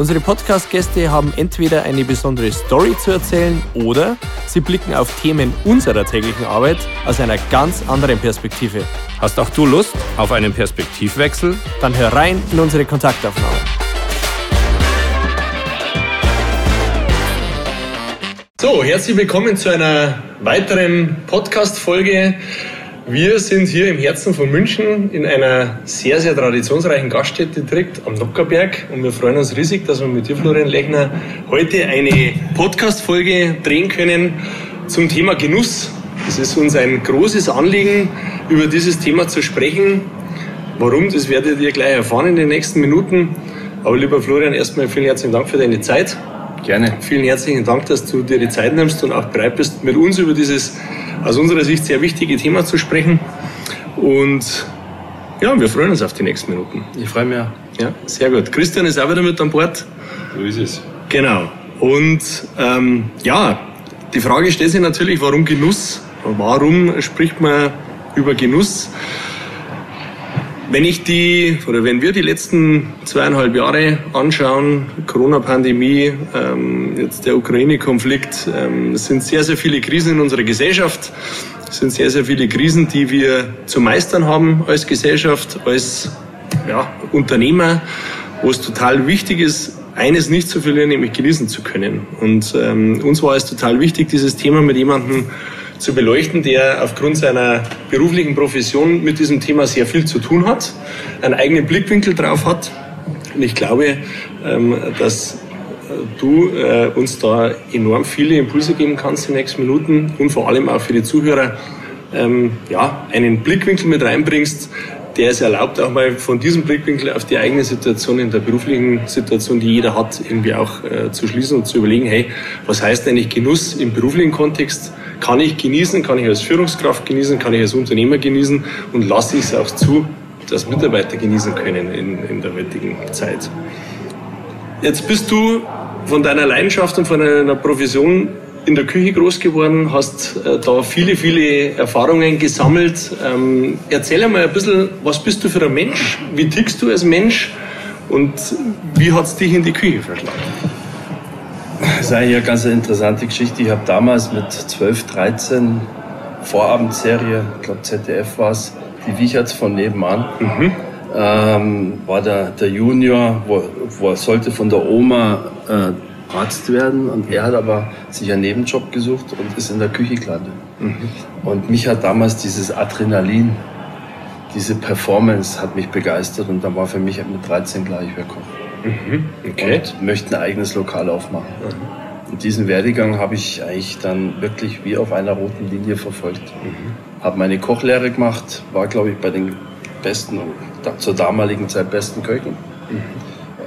Unsere Podcast-Gäste haben entweder eine besondere Story zu erzählen oder sie blicken auf Themen unserer täglichen Arbeit aus einer ganz anderen Perspektive. Hast auch du Lust auf einen Perspektivwechsel? Dann hör rein in unsere Kontaktaufnahme. So, herzlich willkommen zu einer weiteren Podcast-Folge. Wir sind hier im Herzen von München in einer sehr, sehr traditionsreichen Gaststätte direkt am Nockerberg und wir freuen uns riesig, dass wir mit dir, Florian Lechner, heute eine Podcast-Folge drehen können zum Thema Genuss. Es ist uns ein großes Anliegen, über dieses Thema zu sprechen. Warum, das werdet ihr gleich erfahren in den nächsten Minuten. Aber lieber Florian, erstmal vielen herzlichen Dank für deine Zeit. Gerne. Vielen herzlichen Dank, dass du dir die Zeit nimmst und auch bereit bist, mit uns über dieses aus unserer Sicht sehr wichtige Thema zu sprechen. Und ja, wir freuen uns auf die nächsten Minuten. Ich freue mich auch. Ja, sehr gut. Christian ist auch wieder mit an Bord. So ist es. Genau. Und ähm, ja, die Frage stellt sich natürlich, warum Genuss? Warum spricht man über Genuss? Wenn ich die, oder wenn wir die letzten zweieinhalb Jahre anschauen, Corona-Pandemie, ähm, jetzt der Ukraine-Konflikt, ähm, es sind sehr, sehr viele Krisen in unserer Gesellschaft. Es sind sehr, sehr viele Krisen, die wir zu meistern haben als Gesellschaft, als ja, Unternehmer, wo es total wichtig ist, eines nicht zu verlieren, nämlich genießen zu können. Und ähm, uns war es total wichtig, dieses Thema mit jemandem zu beleuchten, der aufgrund seiner beruflichen Profession mit diesem Thema sehr viel zu tun hat, einen eigenen Blickwinkel drauf hat. Und ich glaube, ähm, dass äh, du äh, uns da enorm viele Impulse geben kannst in den nächsten Minuten und vor allem auch für die Zuhörer ähm, ja, einen Blickwinkel mit reinbringst, der es erlaubt, auch mal von diesem Blickwinkel auf die eigene Situation in der beruflichen Situation, die jeder hat, irgendwie auch äh, zu schließen und zu überlegen, hey, was heißt eigentlich Genuss im beruflichen Kontext? Kann ich genießen? Kann ich als Führungskraft genießen? Kann ich als Unternehmer genießen? Und lasse ich es auch zu, dass Mitarbeiter genießen können in, in der heutigen Zeit? Jetzt bist du von deiner Leidenschaft und von deiner Profession in der Küche groß geworden, hast äh, da viele, viele Erfahrungen gesammelt. Ähm, erzähl einmal ein bisschen, was bist du für ein Mensch? Wie tickst du als Mensch? Und wie hat es dich in die Küche verschlagen? Das ist eigentlich eine ganz interessante Geschichte. Ich habe damals mit 12, 13 Vorabendserie, ich glaube ZDF war es, die Wicherts von nebenan. Mhm. Ähm, war der, der Junior, wo, wo sollte von der Oma äh, Arzt werden und er hat aber sich einen Nebenjob gesucht und ist in der Küche gelandet. Mhm. Und mich hat damals dieses Adrenalin, diese Performance hat mich begeistert und dann war für mich mit 13 klar, ich wäre Koch. Mhm. Okay. Und möchte ein eigenes Lokal aufmachen. Mhm. Und diesen Werdegang habe ich eigentlich dann wirklich wie auf einer roten Linie verfolgt. Mhm. Habe meine Kochlehre gemacht, war glaube ich bei den besten, zur damaligen Zeit besten Köchen. Mhm.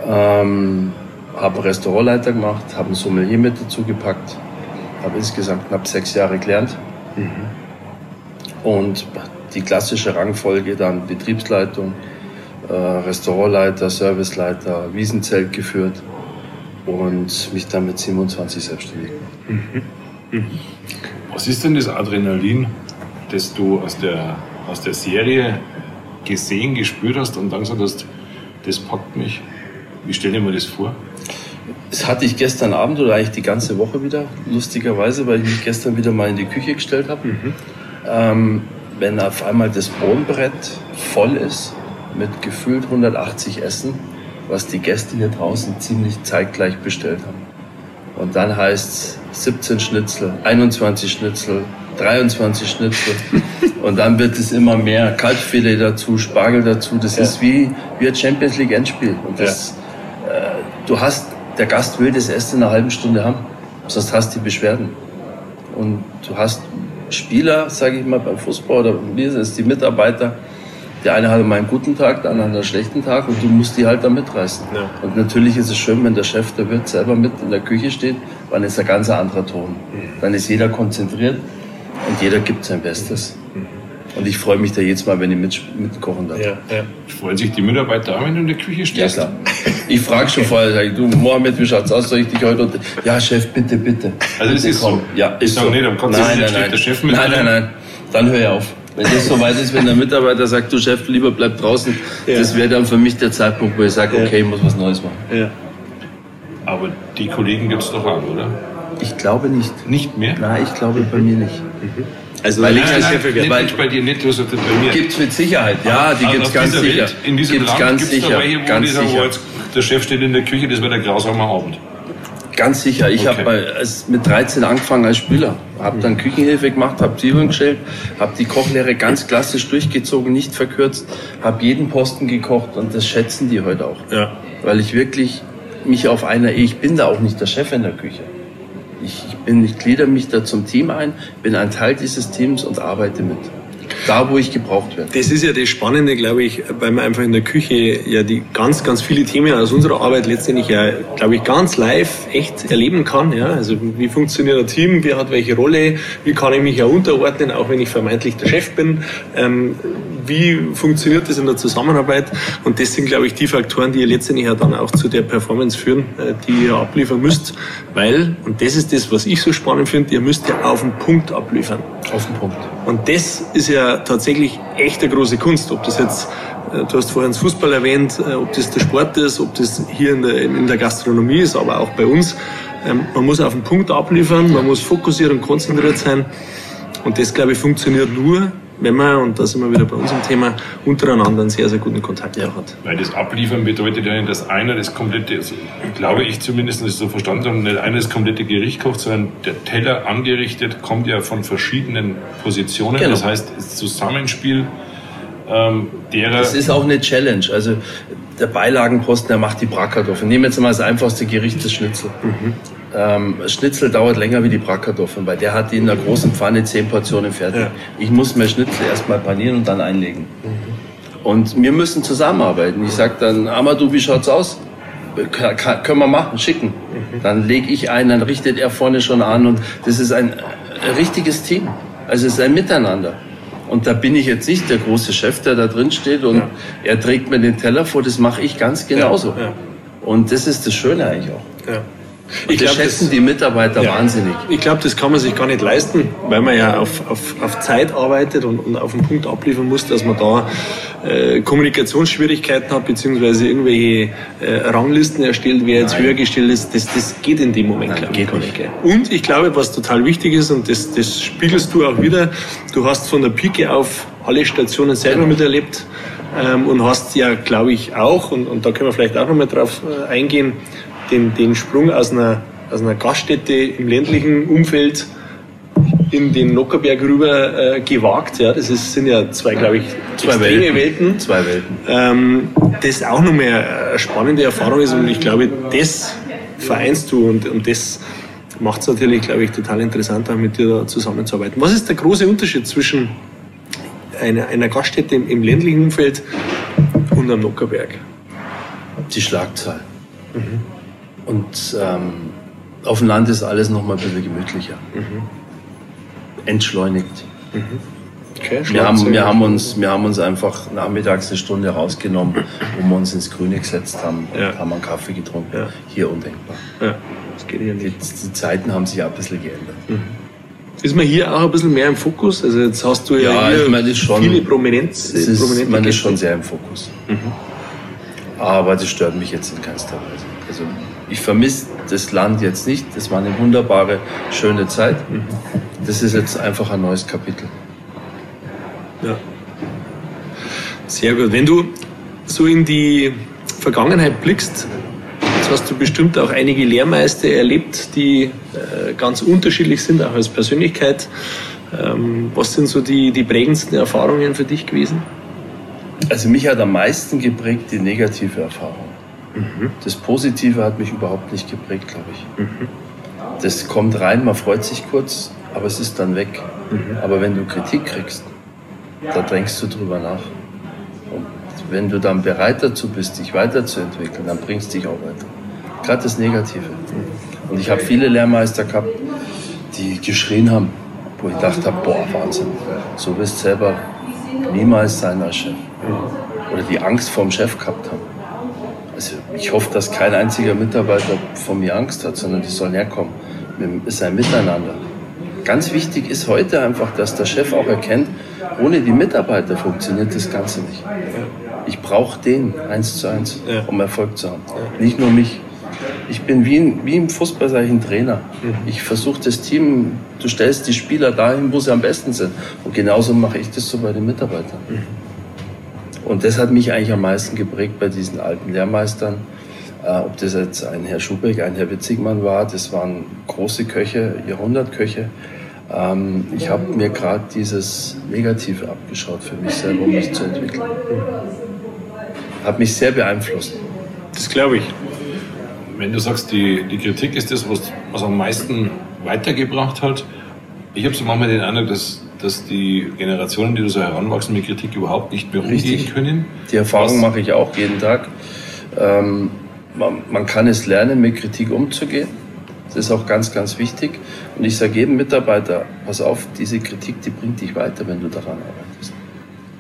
Ähm, habe einen Restaurantleiter gemacht, habe ein Sommelier mit dazu gepackt, habe insgesamt knapp sechs Jahre gelernt. Mhm. Und die klassische Rangfolge dann Betriebsleitung, Restaurantleiter, Serviceleiter, Wiesenzelt geführt und mich dann mit 27 selbstständig gemacht. Mhm. Mhm. Was ist denn das Adrenalin, das du aus der, aus der Serie gesehen, gespürt hast und dann gesagt hast, das packt mich? Wie stelle ich mir das vor? Das hatte ich gestern Abend oder eigentlich die ganze Woche wieder, lustigerweise, weil ich mich gestern wieder mal in die Küche gestellt habe. Mhm. Ähm, wenn auf einmal das Bodenbrett voll ist mit gefühlt 180 Essen, was die Gäste hier draußen ziemlich zeitgleich bestellt haben. Und dann heißt es 17 Schnitzel, 21 Schnitzel, 23 Schnitzel. Und dann wird es immer mehr. Kalbfilet dazu, Spargel dazu. Das ja. ist wie, wie ein Champions League Endspiel. Und das, ja. äh, du hast der Gast will das erst in einer halben Stunde haben, sonst hast du die Beschwerden. Und du hast Spieler, sage ich mal, beim Fußball oder wie ist es, die Mitarbeiter, der eine hat mal einen guten Tag, der andere einen schlechten Tag und du musst die halt da mitreißen. Ja. Und natürlich ist es schön, wenn der Chef, der Wirt selber mit in der Küche steht, dann ist ein ganz anderer Ton. Mhm. Dann ist jeder konzentriert und jeder gibt sein Bestes. Mhm. Und ich freue mich da jedes Mal, wenn ich mit, mitkochen darf. Ja, ja. Freuen sich die Mitarbeiter auch, wenn du in der Küche Ja, stehst? klar. Ich frage schon vorher, sag ich, du Mohammed, wie schaut's aus? Soll ich dich heute unter... Ja, Chef, bitte, bitte. Also Bitte ist so. Ja, Ich ist sag so. nicht, um Gottes nein, der Chef mit Nein, drin. nein, nein. Dann höre ich auf. Wenn das so weit ist, wenn der Mitarbeiter sagt, du Chef, lieber bleib draußen, Ja. das wäre dann für mich der Zeitpunkt, wo ich sage, okay, ich muss was Neues machen. ja. Aber die Kollegen gibt's doch auch, oder? Ich glaube nicht. Nicht mehr? Nein, ich glaube bei mir nicht. Also Weil nicht ich- als nein, nein, weil- nicht bei dir, nicht du sagst bei mir. Gibt's mit Sicherheit, ja, die gibt's auf ganz dieser sicher. Welt, in diesem gibt's Land ganz gibt's sicher, da welche, wo ganz die sagen, sicher. oh, jetzt, der Chef steht in der Küche, das wird ein grausamer Abend. Ganz sicher. Ich Okay. habe mit 13 angefangen als Spieler. Habe dann Küchenhilfe gemacht, habe Zwiebeln geschält, habe die Kochlehre ganz klassisch durchgezogen, nicht verkürzt, habe jeden Posten gekocht und das schätzen die heute auch. Ja. Weil ich wirklich mich auf einer, ich bin da auch nicht der Chef in der Küche. Ich, bin, ich glieder mich da zum Team ein, bin ein Teil dieses Teams und arbeite mit. Da, wo ich gebraucht werde. Das ist ja das Spannende, glaube ich, weil man einfach in der Küche ja die ganz, ganz viele Themen aus unserer Arbeit letztendlich ja, glaube ich, ganz live echt erleben kann. Ja? Also wie funktioniert ein Team, wer hat welche Rolle, wie kann ich mich ja unterordnen, auch wenn ich vermeintlich der Chef bin. Ähm, wie funktioniert das in der Zusammenarbeit? Und das sind, glaube ich, die Faktoren, die ihr letztendlich ja dann auch zu der Performance führen, äh, die ihr abliefern müsst. Weil, und das ist das, was ich so spannend finde, ihr müsst ja auf den Punkt abliefern. Auf den Punkt. Und das ist ja tatsächlich echt eine große Kunst. Ob das jetzt, äh, du hast vorhin das Fußball erwähnt, äh, ob das der Sport ist, ob das hier in der, in der Gastronomie ist, aber auch bei uns. Ähm, Man muss auf den Punkt abliefern, man muss fokussiert und konzentriert sein. Und das, glaube ich, funktioniert nur, wenn man, und da sind wir wieder bei unserem Thema, untereinander einen sehr, sehr guten Kontakt auch hat. Weil das Abliefern bedeutet ja nicht, dass einer das komplette, also glaube ich zumindest, so verstanden habe, nicht einer das komplette Gericht kocht, sondern der Teller angerichtet kommt ja von verschiedenen Positionen. Genau. Das heißt, das Zusammenspiel ähm, derer. Das ist auch eine Challenge. Also der Beilagenposten, der macht die Bratkartoffeln. Nehmen wir jetzt mal das einfachste Gericht, das Schnitzel. Ähm, Schnitzel dauert länger wie die Bratkartoffeln, weil der hat die in einer großen Pfanne zehn Portionen fertig. Ja. Ich muss mir Schnitzel erstmal panieren und dann einlegen. Und wir müssen zusammenarbeiten. Ich sag dann, Amadou, wie schaut's aus? Können wir machen, schicken. Dann lege ich ein, dann richtet er vorne schon an und das ist ein richtiges Team. Also es ist ein Miteinander. Und da bin ich jetzt nicht der große Chef, der da drin steht und Ja. er trägt mir den Teller vor, das mache ich ganz genauso. Ja, ja. Und das ist das Schöne eigentlich auch. Und das schätzen die Mitarbeiter Ja. wahnsinnig. Ich glaube, das kann man sich gar nicht leisten, weil man ja auf, auf, auf Zeit arbeitet und, und auf den Punkt abliefern muss, dass man da äh, Kommunikationsschwierigkeiten hat, beziehungsweise irgendwelche äh, Ranglisten erstellt, wer jetzt Nein. höher gestellt ist. Das, das geht in dem Moment, glaube ich, nicht. gell. Und ich glaube, was total wichtig ist, und das, das spiegelst du auch wieder, du hast von der Pike auf alle Stationen selber Genau. miterlebt ähm, und hast ja, glaube ich, auch, und, und da können wir vielleicht auch nochmal drauf äh, eingehen, den, den Sprung aus einer, aus einer Gaststätte im ländlichen Umfeld in den Nockerberg rüber äh, gewagt. Ja, das ist, sind ja zwei, glaube ich, Zwei Welten. Welten. Zwei Welten. Ähm, das auch nochmal eine spannende Erfahrung ist und ich glaube, das vereinst du und, und das macht es natürlich, glaube ich, total interessant, auch mit dir da zusammenzuarbeiten. Was ist der große Unterschied zwischen einer, einer Gaststätte im, im ländlichen Umfeld und am Nockerberg? Die Schlagzahl. Und ähm, auf dem Land ist alles noch mal ein bisschen gemütlicher. Entschleunigt. Okay, Wir haben, wir, haben uns, wir haben uns einfach nachmittags eine Stunde rausgenommen, wo wir uns ins Grüne gesetzt haben und Ja. haben einen Kaffee getrunken. Ja. Hier undenkbar. Ja, das geht hier Die, nicht. die Zeiten haben sich auch ein bisschen geändert. Ist man hier auch ein bisschen mehr im Fokus? Also jetzt hast du ja, Ja, hier ich meine, das schon. viele Prominenz, Es ist, man ist schon sehr im Fokus. Aber das stört mich jetzt in keinster Weise. Also ich vermisse das Land jetzt nicht. Das war eine wunderbare, schöne Zeit. Das ist jetzt einfach ein neues Kapitel. Ja. Sehr gut. Wenn du so in die Vergangenheit blickst, jetzt hast du bestimmt auch einige Lehrmeister erlebt, die äh, ganz unterschiedlich sind, auch als Persönlichkeit. Ähm, was sind so die, die prägendsten Erfahrungen für dich gewesen? Also mich hat am meisten geprägt die negative Erfahrung. Das Positive hat mich überhaupt nicht geprägt, glaube ich. Das kommt rein, man freut sich kurz, aber es ist dann weg. Aber wenn du Kritik kriegst, da denkst du drüber nach. Und wenn du dann bereit dazu bist, dich weiterzuentwickeln, dann bringst du dich auch weiter. Gerade das Negative. Und ich habe viele Lehrmeister gehabt, die geschrien haben, wo ich gedacht habe, boah, Wahnsinn. So bist selber niemals sein als Chef. Oder die Angst vor dem Chef gehabt haben. Also ich hoffe, dass kein einziger Mitarbeiter von mir Angst hat, sondern die sollen herkommen. Es ist ein Miteinander. Ganz wichtig ist heute einfach, dass der Chef auch erkennt, ohne die Mitarbeiter funktioniert das Ganze nicht. Ich brauche den eins zu eins, um Erfolg zu haben. Nicht nur mich. Ich bin wie, ein, wie im Fußball, sage ich, ein Trainer. Mhm. Ich versuche das Team, du stellst die Spieler dahin, wo sie am besten sind. Und genauso mache ich das so bei den Mitarbeitern. Und das hat mich eigentlich am meisten geprägt bei diesen alten Lehrmeistern. Äh, ob das jetzt ein Herr Schubeck, ein Herr Witzigmann war, das waren große Köche, Jahrhundertköche. Ähm, ich habe mir gerade dieses Negative abgeschaut für mich selber, um mich zu entwickeln. Hat mich sehr beeinflusst. Das glaube ich. Wenn du sagst, die, die Kritik ist das, was, was am meisten weitergebracht hat, ich habe so manchmal den Eindruck, dass, dass die Generationen, die da so heranwachsen, mit Kritik überhaupt nicht mehr umgehen können. Die Erfahrung mache ich auch jeden Tag. Ähm, man, man kann es lernen, mit Kritik umzugehen. Das ist auch ganz, ganz wichtig. Und ich sage jedem Mitarbeiter, pass auf, diese Kritik, die bringt dich weiter, wenn du daran arbeitest.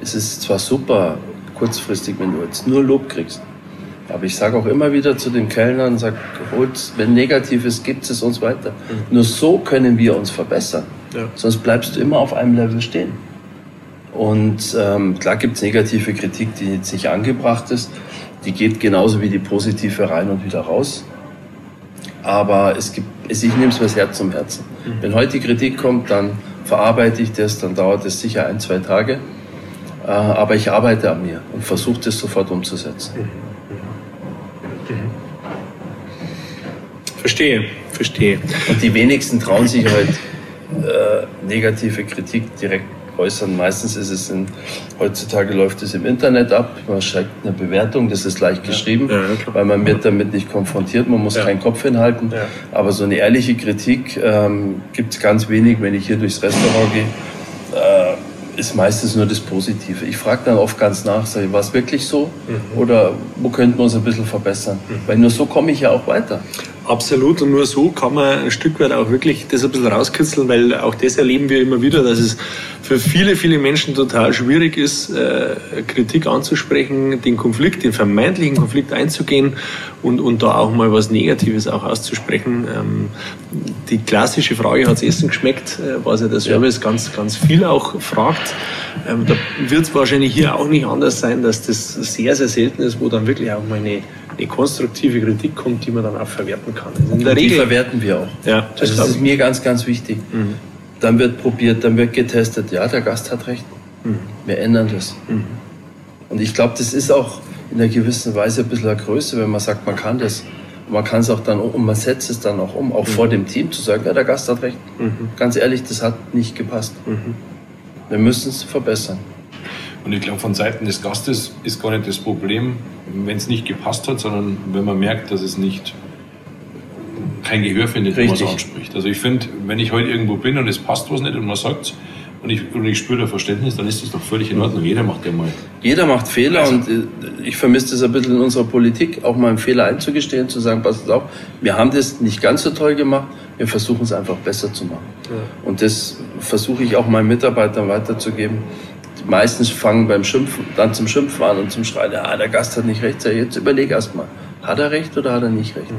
Es ist zwar super kurzfristig, wenn du jetzt nur Lob kriegst, aber ich sage auch immer wieder zu den Kellnern, sag, holt, wenn negativ ist, gibt es uns weiter. Mhm. Nur so können wir uns verbessern. Ja. Sonst bleibst du immer auf einem Level stehen. Und ähm, klar gibt es negative Kritik, die jetzt nicht angebracht ist. Die geht genauso wie die positive rein und wieder raus. Aber es gibt, ich nehme es fürs Herz zum Herzen. Mhm. Wenn heute die Kritik kommt, dann verarbeite ich das, dann dauert es sicher ein, zwei Tage. Äh, aber ich arbeite an mir und versuche das sofort umzusetzen. Mhm. Mhm. Verstehe, verstehe. Und die wenigsten trauen sich halt äh, negative Kritik direkt äußern. Meistens ist es in, heutzutage läuft es im Internet ab. Man schreibt eine Bewertung, das ist leicht geschrieben, ja, ja, weil man wird damit nicht konfrontiert, man muss ja. keinen Kopf hinhalten. Aber so eine ehrliche Kritik ähm, gibt es ganz wenig, wenn ich hier durchs Restaurant gehe. Äh, ist meistens nur das Positive. Ich frage dann oft ganz nach, sage war es wirklich so? Mhm. Oder wo könnten wir uns ein bisschen verbessern? Mhm. Weil nur so komme ich ja auch weiter. Absolut und nur so kann man ein Stück weit auch wirklich das ein bisschen rauskitzeln, weil auch das erleben wir immer wieder, dass es für viele, viele Menschen total schwierig ist, äh, Kritik anzusprechen, den Konflikt, den vermeintlichen Konflikt einzugehen und, und da auch mal was Negatives auch auszusprechen. Ähm, die klassische Frage, hat es Essen geschmeckt, äh, was ja der Service ganz, ganz viel auch fragt. Ähm, da wird es wahrscheinlich hier auch nicht anders sein, dass das sehr, sehr selten ist, wo dann wirklich auch mal eine, eine konstruktive Kritik kommt, die man dann auch verwerten kann. Also in der Regel, die verwerten wir auch. Ja, das, das ist mir ganz, ganz wichtig. Mhm. Dann wird probiert, dann wird getestet. Ja, der Gast hat recht. Mhm. Wir ändern das. Mhm. Und ich glaube, das ist auch in einer gewissen Weise ein bisschen eine Größe, wenn man sagt, man kann das. Und man kann es auch dann, und man setzt es dann auch um, auch mhm. vor dem Team zu sagen, ja, der Gast hat recht. Mhm. Ganz ehrlich, das hat nicht gepasst. Mhm. Wir müssen es verbessern. Und ich glaube, von Seiten des Gastes ist gar nicht das Problem, wenn es nicht gepasst hat, sondern wenn man merkt, dass es nicht kein Gehör findet, wenn man es anspricht. Also ich finde, wenn ich heute irgendwo bin und es passt was nicht und man sagt und ich, und ich spüre da Verständnis, dann ist das doch völlig in Ordnung. Jeder macht ja mal. Jeder macht Fehler also. und äh, ich vermisse das ein bisschen in unserer Politik, auch mal einen Fehler einzugestehen, zu sagen, pass auf, wir haben das nicht ganz so toll gemacht, wir versuchen es einfach besser zu machen. Ja. Und das versuche ich auch meinen Mitarbeitern weiterzugeben. Die meistens fangen beim Schimpfen, dann zum Schimpfen an und zum Schreien, ja, der Gast hat nicht recht. Jetzt überleg erst mal, hat er recht oder hat er nicht recht?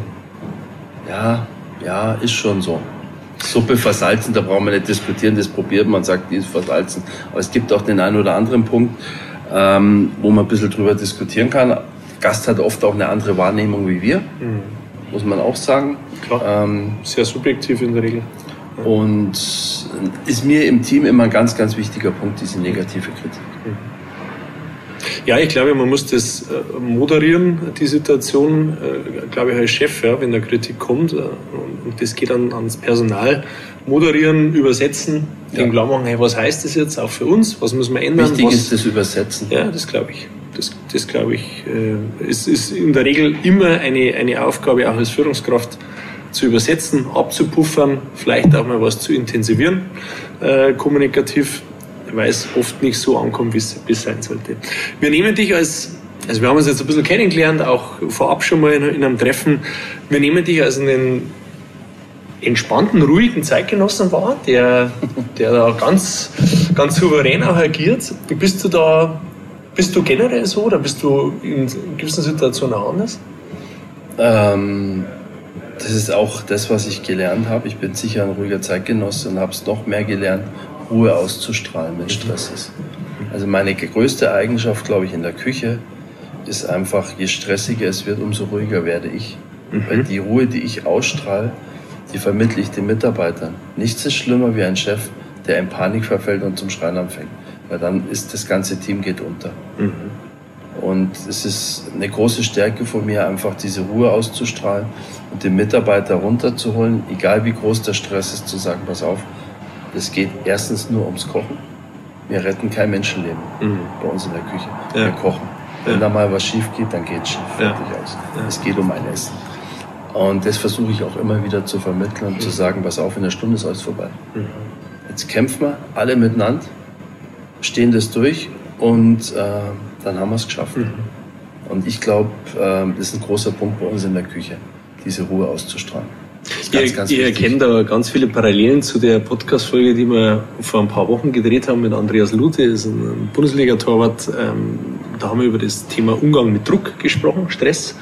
Ja, ja, ist schon so. Suppe versalzen, da brauchen wir nicht diskutieren, das probiert man, sagt, die ist versalzen. Aber es gibt auch den einen oder anderen Punkt, ähm, wo man ein bisschen drüber diskutieren kann. Der Gast hat oft auch eine andere Wahrnehmung wie wir, mhm. muss man auch sagen. Klar, ähm, sehr subjektiv in der Regel. Und ist mir im Team immer ein ganz, ganz wichtiger Punkt, diese negative Kritik. Ja, ich glaube, man muss das äh, moderieren, die Situation, äh, glaube ich, als Chef, ja, wenn da Kritik kommt. Äh, und das geht dann ans Personal. Moderieren, übersetzen, ja. dem klar machen, hey, was heißt das jetzt auch für uns? Was müssen wir ändern? Wichtig was, ist das Übersetzen. Ja, das glaube ich. Das, das glaube ich, ist, ist in der Regel immer eine, eine Aufgabe, auch als Führungskraft zu übersetzen, abzupuffern, vielleicht auch mal was zu intensivieren, äh, kommunikativ weil es oft nicht so ankommt, wie es sein sollte. Wir nehmen dich als, also wir haben uns jetzt ein bisschen kennengelernt, auch vorab schon mal in, in einem Treffen, wir nehmen dich als einen entspannten, ruhigen Zeitgenossen wahr, der, der da ganz ganz souverän auch agiert. Bist du da, bist du generell so oder bist du in gewissen Situationen anders? Ähm, das ist auch das, was ich gelernt habe. Ich bin sicher ein ruhiger Zeitgenosse und habe es noch mehr gelernt, Ruhe auszustrahlen, wenn Stress ist. Also meine größte Eigenschaft, glaube ich, in der Küche ist einfach, je stressiger es wird, umso ruhiger werde ich. Mhm. Weil die Ruhe, die ich ausstrahle, die vermittle ich den Mitarbeitern. Nichts ist schlimmer wie ein Chef, der in Panik verfällt und zum Schreien anfängt. Weil dann ist das ganze Team geht unter. Mhm. Und es ist eine große Stärke von mir, einfach diese Ruhe auszustrahlen und den Mitarbeiter runterzuholen, egal wie groß der Stress ist, zu sagen, pass auf, es geht erstens nur ums Kochen. Wir retten kein Menschenleben mhm. bei uns in der Küche. Ja. Wir kochen. Wenn ja. da mal was schief geht, dann geht es schief. Fertig ja. aus. Es geht um ein Essen. Und das versuche ich auch immer wieder zu vermitteln und mhm. zu sagen, pass auf, in der Stunde ist alles vorbei. Mhm. Jetzt kämpfen wir alle miteinander, stehen das durch und äh, dann haben wir es geschafft. Mhm. Und ich glaube, äh, das ist ein großer Punkt bei uns in der Küche, diese Ruhe auszustrahlen. Ganz, ihr, ganz ihr erkennt da ganz viele Parallelen zu der Podcast-Folge, die wir vor ein paar Wochen gedreht haben mit Andreas Lute, das ist ein Bundesliga-Torwart. Ähm, da haben wir über das Thema Umgang mit Druck gesprochen, Stress.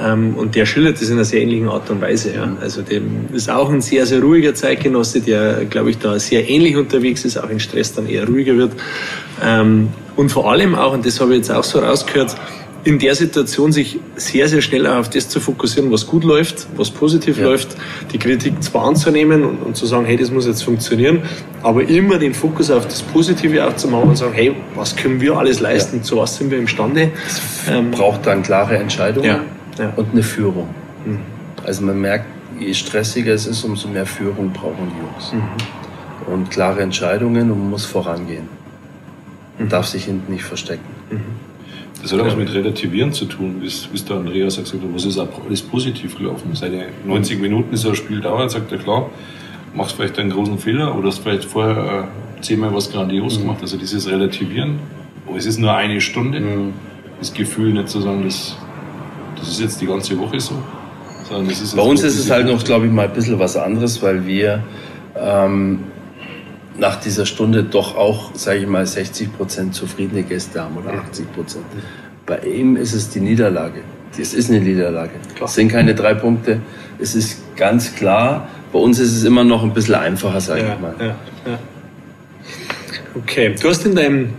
Ähm, und der schildert das in einer sehr ähnlichen Art und Weise. Ja. Also dem ist auch ein sehr, sehr ruhiger Zeitgenosse, der, glaube ich, da sehr ähnlich unterwegs ist, auch in Stress dann eher ruhiger wird. Ähm, und vor allem auch, und das habe ich jetzt auch so rausgehört, in der Situation sich sehr, sehr schnell auf das zu fokussieren, was gut läuft, was positiv ja. läuft, die Kritik zwar anzunehmen und, und, zu sagen, hey, das muss jetzt funktionieren, aber immer den Fokus auf das Positive auch zu machen und sagen, hey, was können wir alles leisten, ja. zu was sind wir imstande. Es ähm, braucht dann klare Entscheidungen. Ja. und eine Führung. Mhm. Also man merkt, je stressiger es ist, umso mehr Führung brauchen die Jungs. Mhm. Und klare Entscheidungen und man muss vorangehen. Man mhm. darf sich hinten nicht verstecken. Mhm. Das hat auch was mit Relativieren zu tun, wie es der Andreas gesagt hat, was ist alles positiv gelaufen. Seine 90 Minuten ist er Spiel dauert, sagt er klar, machst vielleicht einen großen Fehler oder hast vielleicht vorher äh, zehnmal was grandios mhm. gemacht. Also dieses Relativieren, oh, es ist nur eine Stunde, mhm. das Gefühl nicht zu sagen, das, das ist jetzt die ganze Woche so. Sondern das ist Bei uns ist es halt noch, glaube ich, mal ein bisschen was anderes, weil wir ähm, nach dieser Stunde doch auch, sage ich mal, 60 Prozent zufriedene Gäste haben oder 80 Prozent. Bei ihm ist es die Niederlage. Es ist eine Niederlage. Klar. Es sind keine drei Punkte. Es ist ganz klar. Bei uns ist es immer noch ein bisschen einfacher, sage ja, ich mal. Ja, ja. Okay, du hast in deinem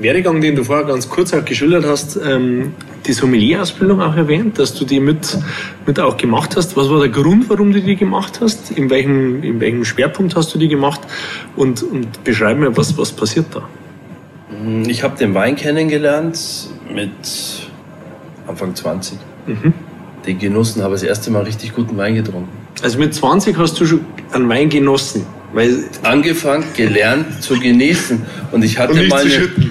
Werdegang, den du vorher ganz kurz auch geschildert hast, ähm, die Sommelier-Ausbildung auch erwähnt, dass du die mit, mit auch gemacht hast. Was war der Grund, warum du die gemacht hast? In welchem, in welchem Schwerpunkt hast du die gemacht? Und, und beschreib mir, was, was passiert da? Ich habe den Wein kennengelernt mit Anfang 20. Mhm. Den genossen, habe das erste Mal richtig guten Wein getrunken. Also mit 20 hast du schon einen Wein genossen? Weil angefangen, gelernt zu genießen. Und ich hatte und meine.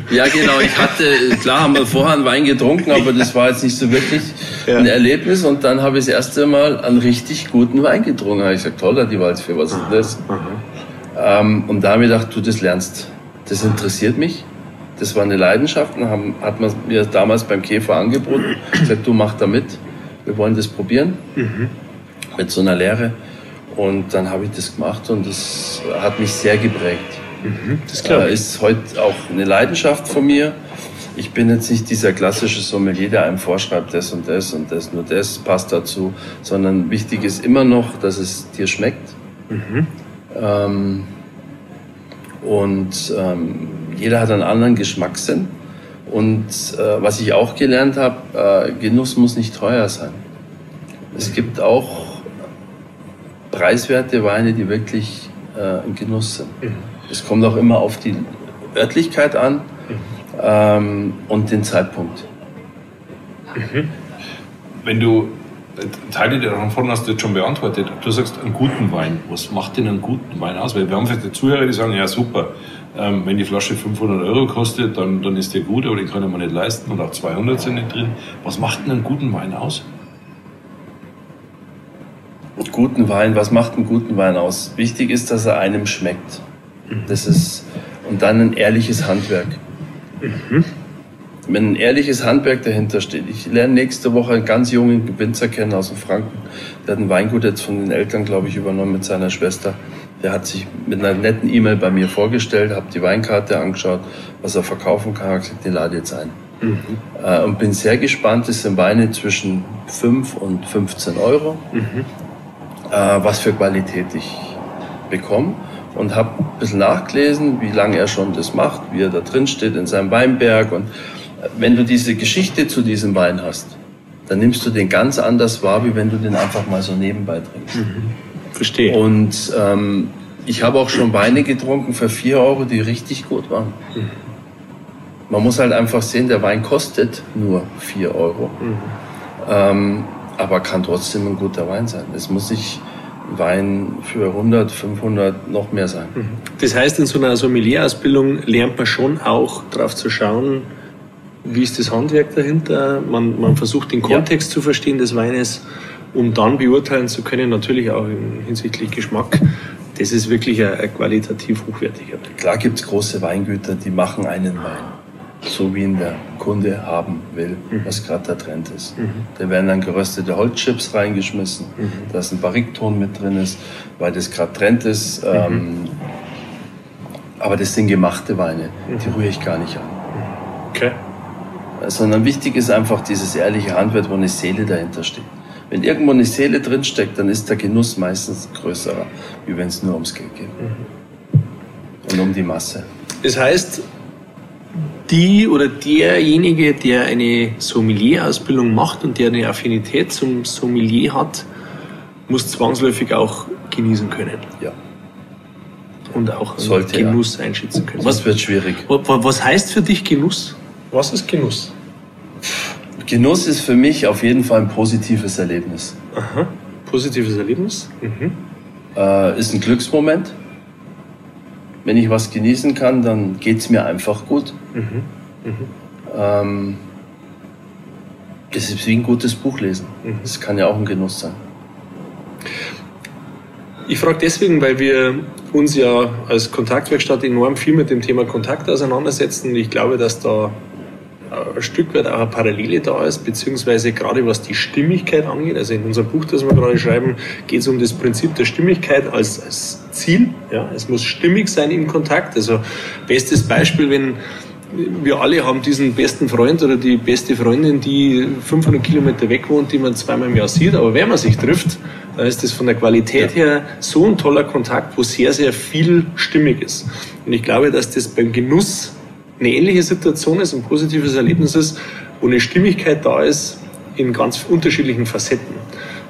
Ja, genau. Ich hatte, klar haben wir vorher einen Wein getrunken, aber das war jetzt nicht so wirklich ja. ein Erlebnis. Und dann habe ich das erste Mal einen richtig guten Wein getrunken. Da habe ich gesagt, toller, die Waldfee, was ist das? Ähm, und da habe ich gedacht, du, das lernst. Das interessiert mich. Das war eine Leidenschaft. Und haben, hat man mir damals beim Käfer angeboten. gesagt, du mach da mit. Wir wollen das probieren. Mhm. Mit so einer Lehre. Und dann habe ich das gemacht und das hat mich sehr geprägt. Mhm, das äh, ist heute auch eine Leidenschaft von mir. Ich bin jetzt nicht dieser klassische Sommelier, der einem vorschreibt, das und das und das, nur das passt dazu, sondern wichtig ist immer noch, dass es dir schmeckt. Mhm. Ähm, und ähm, jeder hat einen anderen Geschmackssinn. Und äh, was ich auch gelernt habe, äh, Genuss muss nicht teuer sein. Es gibt auch preiswerte Weine, die wirklich äh, ein Genuss sind. Mhm. Es kommt auch immer auf die Örtlichkeit an mhm. ähm, und den Zeitpunkt. Mhm. Wenn du Teile davon hast du jetzt schon beantwortet. Du sagst einen guten Wein. Was macht denn einen guten Wein aus? Weil wir haben vielleicht Zuhörer, die sagen, ja super, ähm, wenn die Flasche 500 Euro kostet, dann, dann ist der gut, aber den kann mir nicht leisten und auch 200 sind nicht drin. Was macht denn einen guten Wein aus? Guten Wein, was macht einen guten Wein aus? Wichtig ist, dass er einem schmeckt. Das ist, und dann ein ehrliches Handwerk. Mhm. Wenn ein ehrliches Handwerk dahinter steht. Ich lerne nächste Woche einen ganz jungen Winzer kennen aus dem Franken. Der hat ein Weingut jetzt von den Eltern, glaube ich, übernommen mit seiner Schwester. Der hat sich mit einer netten E-Mail bei mir vorgestellt, habe die Weinkarte angeschaut, was er verkaufen kann, habe gesagt, den lade jetzt ein. Mhm. Äh, und bin sehr gespannt, es sind Weine zwischen 5 und 15 Euro, mhm. Äh, was für Qualität ich bekomme. Und habe ein bisschen nachgelesen, wie lange er schon das macht, wie er da drin steht in seinem Weinberg. Und äh, wenn du diese Geschichte zu diesem Wein hast, dann nimmst du den ganz anders wahr, wie wenn du den einfach mal so nebenbei trinkst. Mhm. Verstehe. Und ähm, ich habe auch schon Weine getrunken für 4 Euro, die richtig gut waren. Mhm. Man muss halt einfach sehen, der Wein kostet nur 4 Euro. Mhm. Ähm, aber kann trotzdem ein guter Wein sein. Es muss nicht Wein für 100, 500 noch mehr sein. Mhm. Das heißt, in so einer Sommelier-Ausbildung lernt man schon auch darauf zu schauen, wie ist das Handwerk dahinter. Man, man versucht den Kontext ja. zu verstehen des Weines, um dann beurteilen zu können, natürlich auch hinsichtlich Geschmack. Das ist wirklich ein, ein qualitativ hochwertiger Wein. Klar gibt es große Weingüter, die machen einen Wein so wie ihn der Kunde haben will, mhm. was gerade der Trend ist. Mhm. Da werden dann geröstete Holzchips reingeschmissen, mhm. da ist ein Barrikton mit drin ist, weil das gerade Trend ist. Mhm. Ähm, aber das sind gemachte Weine, die mhm. rühre ich gar nicht an. Okay. Sondern wichtig ist einfach dieses ehrliche Handwerk, wo eine Seele dahinter steht. Wenn irgendwo eine Seele drinsteckt, dann ist der Genuss meistens größer, wie wenn es nur ums Geld geht. Mhm. Und um die Masse. Das heißt, die oder derjenige, der eine Sommelier-Ausbildung macht und der eine Affinität zum Sommelier hat, muss zwangsläufig auch genießen können. Ja. Und auch Sollte, Genuss ja. einschätzen können. Was wird schwierig? Was heißt für dich Genuss? Was ist Genuss? Genuss ist für mich auf jeden Fall ein positives Erlebnis. Aha. Positives Erlebnis? Mhm. Äh, ist ein Glücksmoment wenn ich was genießen kann, dann geht es mir einfach gut. Mhm. Mhm. Ähm, das ist wie ein gutes Buch lesen. Mhm. Das kann ja auch ein Genuss sein. Ich frage deswegen, weil wir uns ja als Kontaktwerkstatt enorm viel mit dem Thema Kontakt auseinandersetzen. Ich glaube, dass da ein Stück weit auch eine Parallele da ist, beziehungsweise gerade was die Stimmigkeit angeht. Also in unserem Buch, das wir gerade schreiben, geht es um das Prinzip der Stimmigkeit als, als Ziel. Ja, es muss stimmig sein im Kontakt. Also bestes Beispiel, wenn wir alle haben diesen besten Freund oder die beste Freundin, die 500 Kilometer weg wohnt, die man zweimal im Jahr sieht. Aber wenn man sich trifft, dann ist das von der Qualität her so ein toller Kontakt, wo sehr, sehr viel stimmig ist. Und ich glaube, dass das beim Genuss eine ähnliche Situation ist, ein positives Erlebnis ist, wo eine Stimmigkeit da ist in ganz unterschiedlichen Facetten.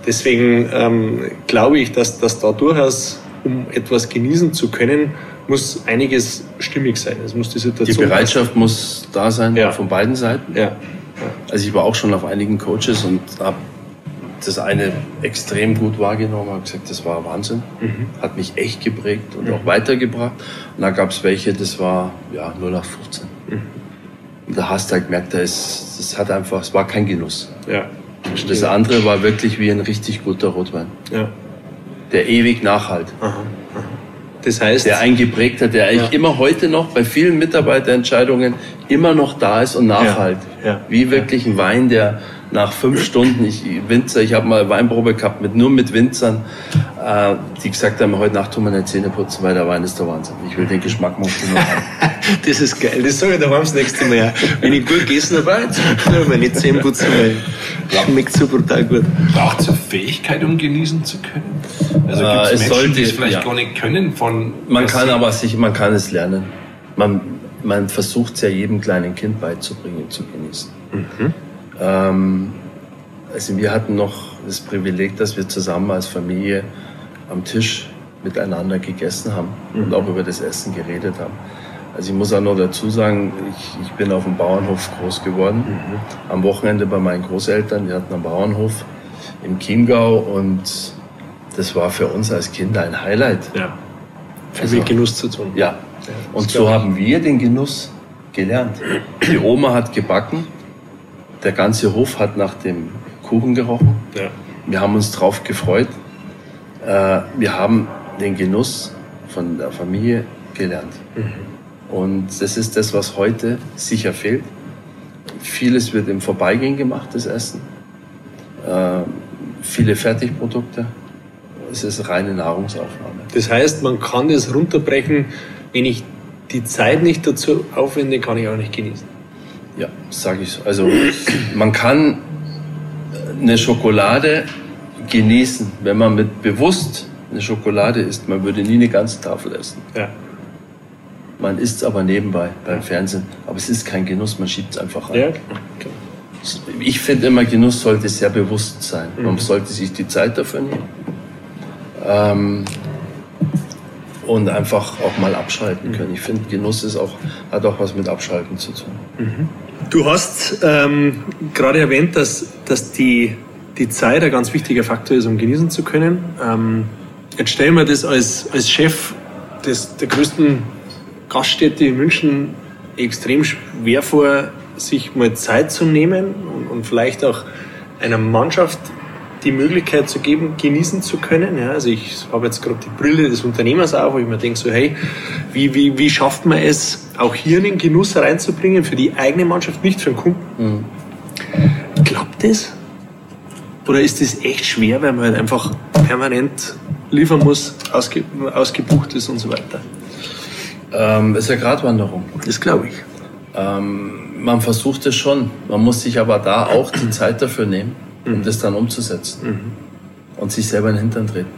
Deswegen ähm, glaube ich, dass, dass da durchaus, um etwas genießen zu können, muss einiges stimmig sein. Es muss die Situation. Die Bereitschaft passen. muss da sein ja. von beiden Seiten. Ja. Also ich war auch schon auf einigen Coaches und habe das eine extrem gut wahrgenommen, habe gesagt, das war Wahnsinn, mhm. hat mich echt geprägt und mhm. auch weitergebracht. Und da gab es welche, das war ja 0 nach 15. Mhm. Und da hast du halt gemerkt, da ist, das hat einfach, es war kein Genuss. Ja. Und das andere war wirklich wie ein richtig guter Rotwein. Ja. Der ewig nachhalt. Aha. Das heißt, der eingeprägt der eigentlich ja. immer heute noch bei vielen Mitarbeiterentscheidungen immer noch da ist und nachhalt. Ja. Ja. Wie wirklich ein Wein, der nach fünf Stunden, ich Winzer, ich habe mal Weinprobe gehabt mit nur mit Winzern, äh, die gesagt haben, heute Nacht tun wir eine Zähne putzen, weil der Wein ist der Wahnsinn. Ich will den Geschmack noch haben. das ist geil, das sage ich daheim das nächste Mal. Ja. Wenn ich gut gegessen habe, jetzt nicht Zähne putzen, weil schmeckt so brutal gut. Braucht es eine Fähigkeit, um genießen zu können? Also gibt äh, es Menschen, sollte, die es vielleicht ja. gar nicht können von... Man kann aber sich, man kann es lernen. Man, man versucht es ja jedem kleinen Kind beizubringen, zu genießen. Mhm. Ähm, also wir hatten noch das Privileg, dass wir zusammen als Familie am Tisch miteinander gegessen haben mhm. und auch über das Essen geredet haben. Also ich muss auch noch dazu sagen, ich, ich bin auf dem Bauernhof groß geworden. Mhm. Am Wochenende bei meinen Großeltern, die hatten einen Bauernhof im Chiemgau und das war für uns als Kinder ein Highlight. Ja. Für also, Genuss zu tun. Ja. ja und so haben wir den Genuss gelernt. Die Oma hat gebacken der ganze Hof hat nach dem Kuchen gerochen. Ja. Wir haben uns drauf gefreut. Äh, wir haben den Genuss von der Familie gelernt. Mhm. Und das ist das, was heute sicher fehlt. Vieles wird im Vorbeigehen gemacht, das Essen. Äh, viele Fertigprodukte. Es ist reine Nahrungsaufnahme. Das heißt, man kann das runterbrechen, wenn ich die Zeit nicht dazu aufwende, kann ich auch nicht genießen. Ja, sage ich so. Also man kann eine Schokolade genießen, wenn man mit bewusst eine Schokolade isst. Man würde nie eine ganze Tafel essen. Ja. Man isst aber nebenbei beim Fernsehen. Aber es ist kein Genuss, man schiebt es einfach rein. Ja, Ich finde immer, Genuss sollte sehr bewusst sein. Man Mhm. sollte sich die Zeit dafür nehmen. Ähm, und einfach auch mal abschalten können. Ich finde, Genuss ist auch, hat auch was mit Abschalten zu tun. Du hast ähm, gerade erwähnt, dass, dass die, die Zeit ein ganz wichtiger Faktor ist, um genießen zu können. Ähm, jetzt stellen wir das als, als Chef des, der größten Gaststätte in München extrem schwer vor, sich mal Zeit zu nehmen und, und vielleicht auch einer Mannschaft die Möglichkeit zu geben, genießen zu können. Ja, also ich habe jetzt gerade die Brille des Unternehmers auf, wo ich mir denke, so hey, wie, wie, wie schafft man es, auch hier einen Genuss reinzubringen für die eigene Mannschaft, nicht für den Kunden? Klappt das? Oder ist das echt schwer, weil man halt einfach permanent liefern muss, ausge, ausgebucht ist und so weiter? Ähm, ist eine Gratwanderung. Das glaube ich. Ähm, man versucht es schon. Man muss sich aber da auch die Zeit dafür nehmen, um das dann umzusetzen. Und sich selber in den Hintern treten.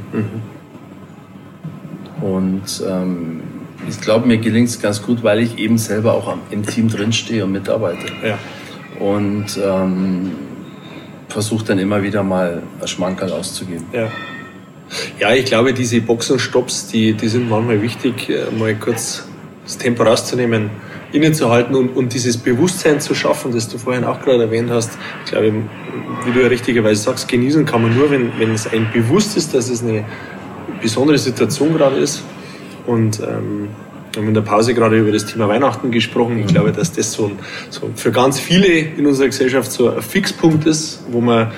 Und ähm, ich glaube, mir gelingt es ganz gut, weil ich eben selber auch im Team drinstehe und mitarbeite. Ja. Und ähm, versuche dann immer wieder mal ein Schmankerl auszugeben. Ja. Ja, ich glaube, diese Boxenstopps, die, die sind manchmal wichtig, äh, mal kurz das Tempo rauszunehmen, innezuhalten und, und dieses Bewusstsein zu schaffen, das du vorhin auch gerade erwähnt hast. Ich glaube, wie du ja richtigerweise sagst, genießen kann man nur, wenn, wenn es einem bewusst ist, dass es eine besondere Situation gerade ist. Und ähm, wir haben in der Pause gerade über das Thema Weihnachten gesprochen. Ich glaube, dass das so, ein, so für ganz viele in unserer Gesellschaft so ein Fixpunkt ist, wo man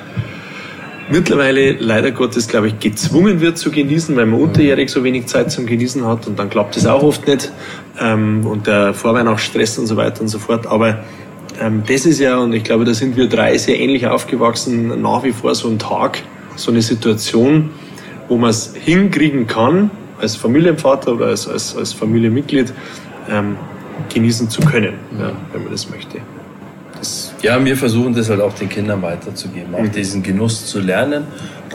mittlerweile leider Gottes, glaube ich, gezwungen wird zu genießen, weil man unterjährig so wenig Zeit zum Genießen hat und dann klappt es auch oft nicht. Ähm, und der Vorweihnachtsstress und so weiter und so fort. Aber ähm, das ist ja, und ich glaube, da sind wir drei sehr ähnlich aufgewachsen, nach wie vor so ein Tag, so eine Situation, wo man es hinkriegen kann, als Familienvater oder als, als, als Familienmitglied ähm, genießen zu können, ja, wenn man das möchte. Ja, wir versuchen das halt auch den Kindern weiterzugeben, auch diesen Genuss zu lernen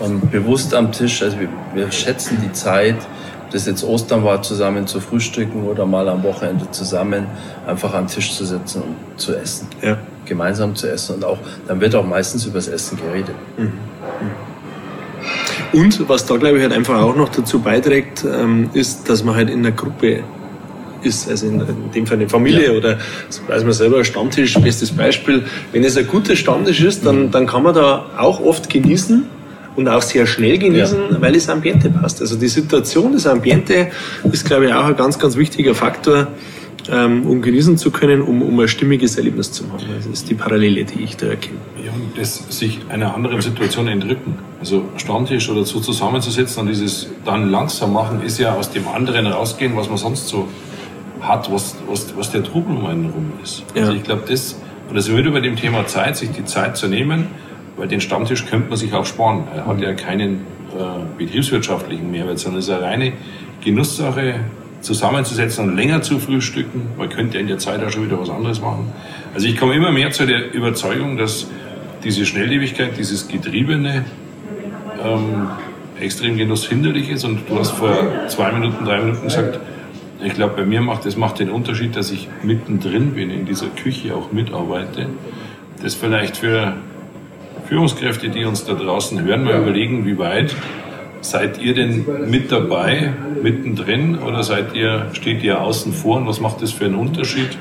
und bewusst am Tisch, also wir, wir schätzen die Zeit, ob das jetzt Ostern war, zusammen zu frühstücken oder mal am Wochenende zusammen einfach am Tisch zu sitzen und zu essen, ja. gemeinsam zu essen und auch, dann wird auch meistens über das Essen geredet. Und was da, glaube ich, halt einfach auch noch dazu beiträgt, ähm, ist, dass man halt in der Gruppe ist, also in, in dem Fall eine Familie Ja. oder das weiß man selber, Stammtisch, bestes Beispiel. Wenn es ein guter Stammtisch ist, dann, dann kann man da auch oft genießen und auch sehr schnell genießen, weil das Ambiente passt. Also die Situation, das Ambiente ist, glaube ich, auch ein ganz, ganz wichtiger Faktor, ähm, um genießen zu können, um, um ein stimmiges Erlebnis zu haben. Das ist die Parallele, die ich da erkenne. Ja, und das sich einer anderen Situation entrücken. Also Stammtisch oder so zusammenzusetzen und dieses dann langsam machen, ist ja aus dem anderen rausgehen, was man sonst so hat, was, was, was der Trubel um einen rum ist. Also Ja. ich glaube, das, und das würde bei dem Thema Zeit, sich die Zeit zu nehmen, weil den Stammtisch könnte man sich auch sparen. Er hat ja keinen äh, betriebswirtschaftlichen Mehrwert, sondern es ist eine reine Genusssache, zusammenzusetzen und länger zu frühstücken. Man könnte ja in der Zeit auch schon wieder was anderes machen. Also ich komme immer mehr zu der Überzeugung, dass diese Schnelllebigkeit, dieses Getriebene ähm, extrem genusshinderlich ist. Und du hast vor zwei Minuten, drei Minuten gesagt, ich glaube, bei mir macht das macht den Unterschied, dass ich mittendrin bin, in dieser Küche auch mitarbeite. Das vielleicht für Führungskräfte, die uns da draußen hören, mal überlegen, wie weit seid ihr denn mit dabei, mittendrin, oder seid ihr, steht ihr außen vor und was macht das für einen Unterschied?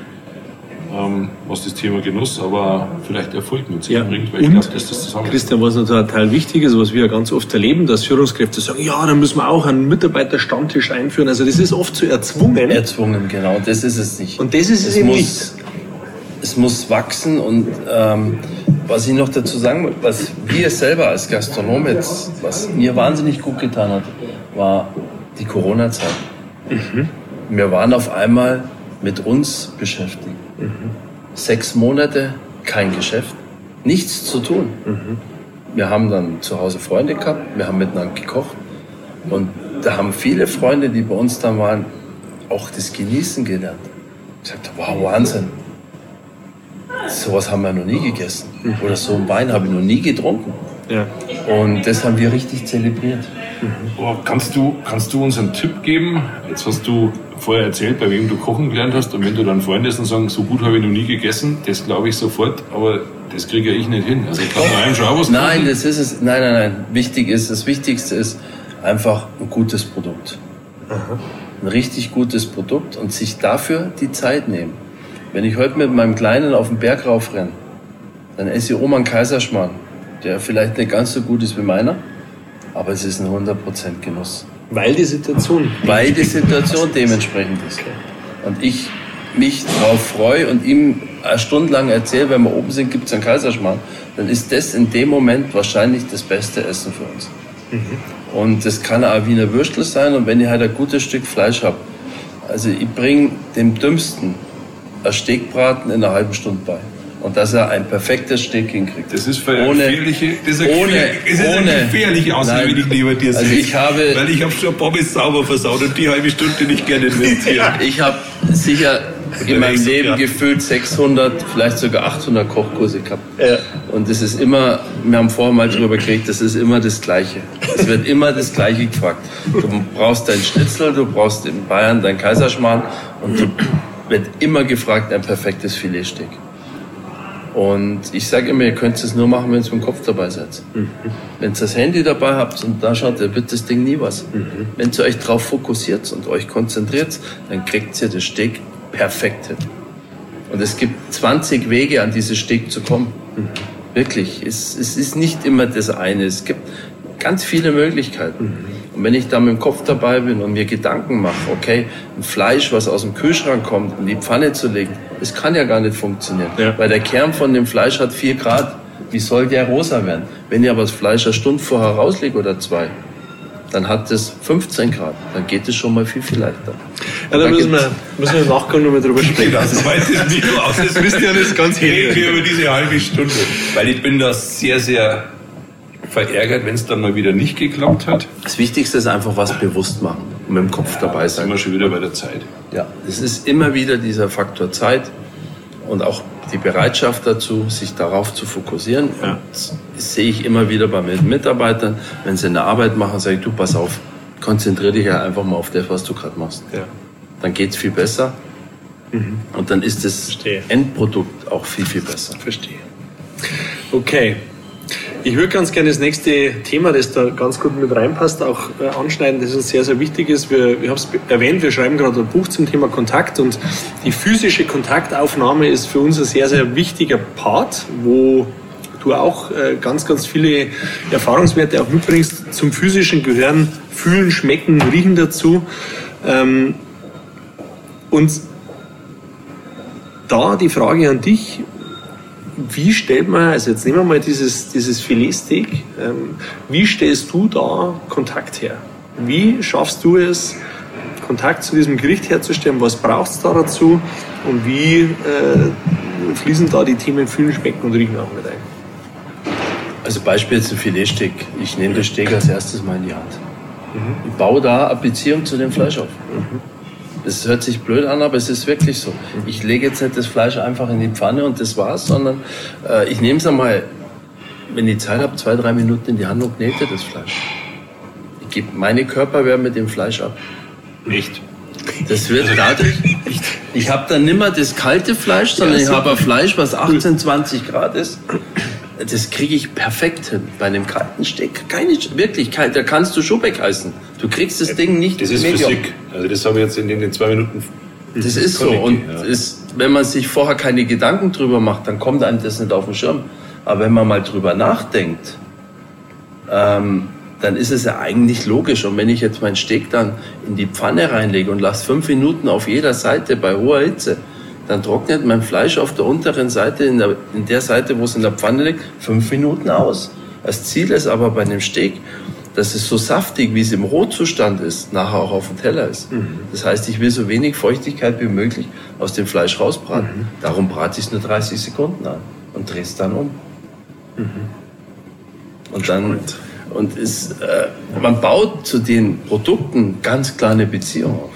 Ähm, was das Thema Genuss, aber vielleicht Erfolg mit sich Ja, bringt, weil ich und, glaube, dass das zusammen Christian, was noch total wichtig ist, was wir ja ganz oft erleben, dass Führungskräfte sagen, ja, dann müssen wir auch einen Mitarbeiterstammtisch einführen. Also das ist oft so erzwungen. Erzwungen, genau, das ist es nicht. Und das ist es eben muss, Es muss wachsen und ähm, was ich noch dazu sagen will, was wir selber als Gastronom jetzt, was mir wahnsinnig gut getan hat, war die Corona-Zeit. Wir waren auf einmal mit uns beschäftigt. Sechs Monate kein Geschäft, nichts zu tun. Wir haben dann zu Hause Freunde gehabt, wir haben miteinander gekocht und da haben viele Freunde, die bei uns dann waren, auch das Genießen gelernt. Ich sagte, wow, Wahnsinn. Sowas haben wir noch nie gegessen. Oder so einen Wein habe ich noch nie getrunken. Ja. Und das haben wir richtig zelebriert. Aber kannst du, kannst du uns einen Tipp geben? Jetzt hast du vorher erzählt, bei wem du kochen gelernt hast. Und wenn du dann Freunde hast und sagen, so gut habe ich noch nie gegessen, das glaube ich sofort. Aber das kriege ich nicht hin. Also kann mir einem schon auch was Nein, das ist es. Nein, nein, nein. Wichtig ist, das Wichtigste ist einfach ein gutes Produkt. Ein richtig gutes Produkt und sich dafür die Zeit nehmen. Wenn ich heute mit meinem Kleinen auf den Berg raufrenne, dann esse ich Oma einen Kaiserschmarrn, der vielleicht nicht ganz so gut ist wie meiner, aber es ist ein 100% Genuss. Weil die Situation. Weil die Situation dementsprechend ist. Und ich mich darauf freue und ihm eine Stunde lang erzähle, wenn wir oben sind, gibt es einen Kaiserschmarrn, dann ist das in dem Moment wahrscheinlich das beste Essen für uns. Und das kann auch Wiener Würstel sein und wenn ich halt ein gutes Stück Fleisch habe. Also ich bringe dem Dümmsten ein Steakbraten in einer halben Stunde bei. Und dass er ein perfektes Steak hinkriegt. Das ist für eine Ohne- gefährliche, das ist ohne- das ist ohne- gefährliche Aussage, wenn ich neben dir Also ich habe- Weil ich habe schon Pommes sauber versaut und die halbe Stunde nicht gerne investieren. Ich habe sicher in meinem Leben ja. gefühlt 600, vielleicht sogar 800 Kochkurse gehabt. Ja. Und es ist immer, wir haben vorher mal drüber geredet, das ist immer das Gleiche. Es wird immer das Gleiche gefragt. Du brauchst dein Schnitzel, du brauchst in Bayern dein Kaiserschmarrn und du wird immer gefragt, ein perfektes Filetsteak. Und ich sage immer, ihr könnt es nur machen, wenn ihr mit dem Kopf dabei seid. Wenn ihr das Handy dabei habt und da schaut, dann wird das Ding nie was. Wenn ihr euch darauf fokussiert und euch konzentriert, dann kriegt ihr das Steak perfekt hin. Und es gibt 20 Wege, an dieses Steak zu kommen. Wirklich. Es, es ist nicht immer das eine. Es gibt ganz viele Möglichkeiten. Und wenn ich da mit dem Kopf dabei bin und mir Gedanken mache, okay, ein Fleisch, was aus dem Kühlschrank kommt, in die Pfanne zu legen, das kann ja gar nicht funktionieren. Ja. Weil der Kern von dem Fleisch hat 4 Grad. Wie soll der rosa werden? Wenn ich aber das Fleisch eine Stunde vorher rauslege oder zwei, dann hat das 15 Grad. Dann geht es schon mal viel, viel leichter. Ja, da müssen wir, müssen wir im Nachgang nochmal drüber sprechen. Genau, so weit ist nicht aus. Das Christian ist ganz reden hell. wir über diese halbe Stunde. Weil ich bin da sehr, sehr verärgert, wenn es dann mal wieder nicht geklappt hat. Das Wichtigste ist einfach was bewusst machen und mit dem Kopf dabei Sind sein. wir schon wieder bei der Zeit. Ja, es ist immer wieder dieser Faktor Zeit und auch die Bereitschaft dazu, sich darauf zu fokussieren. Ja. Das sehe ich immer wieder bei meinen Mitarbeitern, wenn sie eine Arbeit machen, sage ich, du pass auf, konzentriere dich ja einfach mal auf das, was du gerade machst. Ja. Dann geht es viel besser und dann ist das Verstehe. Endprodukt auch viel, viel besser. Verstehe. Okay. Ich würde ganz gerne das nächste Thema, das da ganz gut mit reinpasst, auch äh, anschneiden, das uns sehr, sehr wichtig ist. Wir, ich habe es erwähnt, wir schreiben gerade ein Buch zum Thema Kontakt und die physische Kontaktaufnahme ist für uns ein sehr, sehr wichtiger Part, wo du auch äh, ganz, ganz viele Erfahrungswerte auch mitbringst. Zum physischen gehören Fühlen, Schmecken, Riechen dazu. Ähm, und da die Frage an dich, wie stellt man, also jetzt nehmen wir mal dieses, dieses Filetsteak, ähm, wie stellst du da Kontakt her? Wie schaffst du es, Kontakt zu diesem Gericht herzustellen? Was brauchst du da dazu? Und wie äh, fließen da die Themen Fühlen, Schmecken und Riechen auch mit ein? Also Beispiel ein Filetsteak. Ich nehme das Steak als erstes mal in die Hand. Ich baue da eine Beziehung zu dem Fleisch auf. Das hört sich blöd an, aber es ist wirklich so. Ich lege jetzt nicht das Fleisch einfach in die Pfanne und das war's, sondern äh, ich nehme es einmal, wenn ich Zeit habe, zwei, drei Minuten in die Hand und knete das Fleisch. Ich gebe meine Körperwärme mit dem Fleisch ab. Nicht. Das wird dadurch. Ich, ich habe dann nimmer das kalte Fleisch, sondern ich habe ein Fleisch, was 18, 20 Grad ist. Das kriege ich perfekt hin. Bei einem kalten Steak, keine, wirklich kalt, da kannst du Schubeck heißen. Du kriegst das Ding nicht Das ist medium. Physik. Also das habe ich jetzt in den zwei Minuten. Das ist so. Und ja. ist, wenn man sich vorher keine Gedanken drüber macht, dann kommt einem das nicht auf den Schirm. Aber wenn man mal drüber nachdenkt, ähm, dann ist es ja eigentlich logisch. Und wenn ich jetzt mein Steak dann in die Pfanne reinlege und lasse fünf Minuten auf jeder Seite bei hoher Hitze, dann trocknet mein Fleisch auf der unteren Seite, in der, in der Seite, wo es in der Pfanne liegt, fünf Minuten aus. Das Ziel ist aber bei einem Steak, dass es so saftig, wie es im Rohzustand ist, nachher auch auf dem Teller ist. Das heißt, ich will so wenig Feuchtigkeit wie möglich aus dem Fleisch rausbraten. Darum brate ich es nur 30 Sekunden an und drehe es dann um. Und dann Und es, äh, man baut zu den Produkten ganz klar eine Beziehung auf.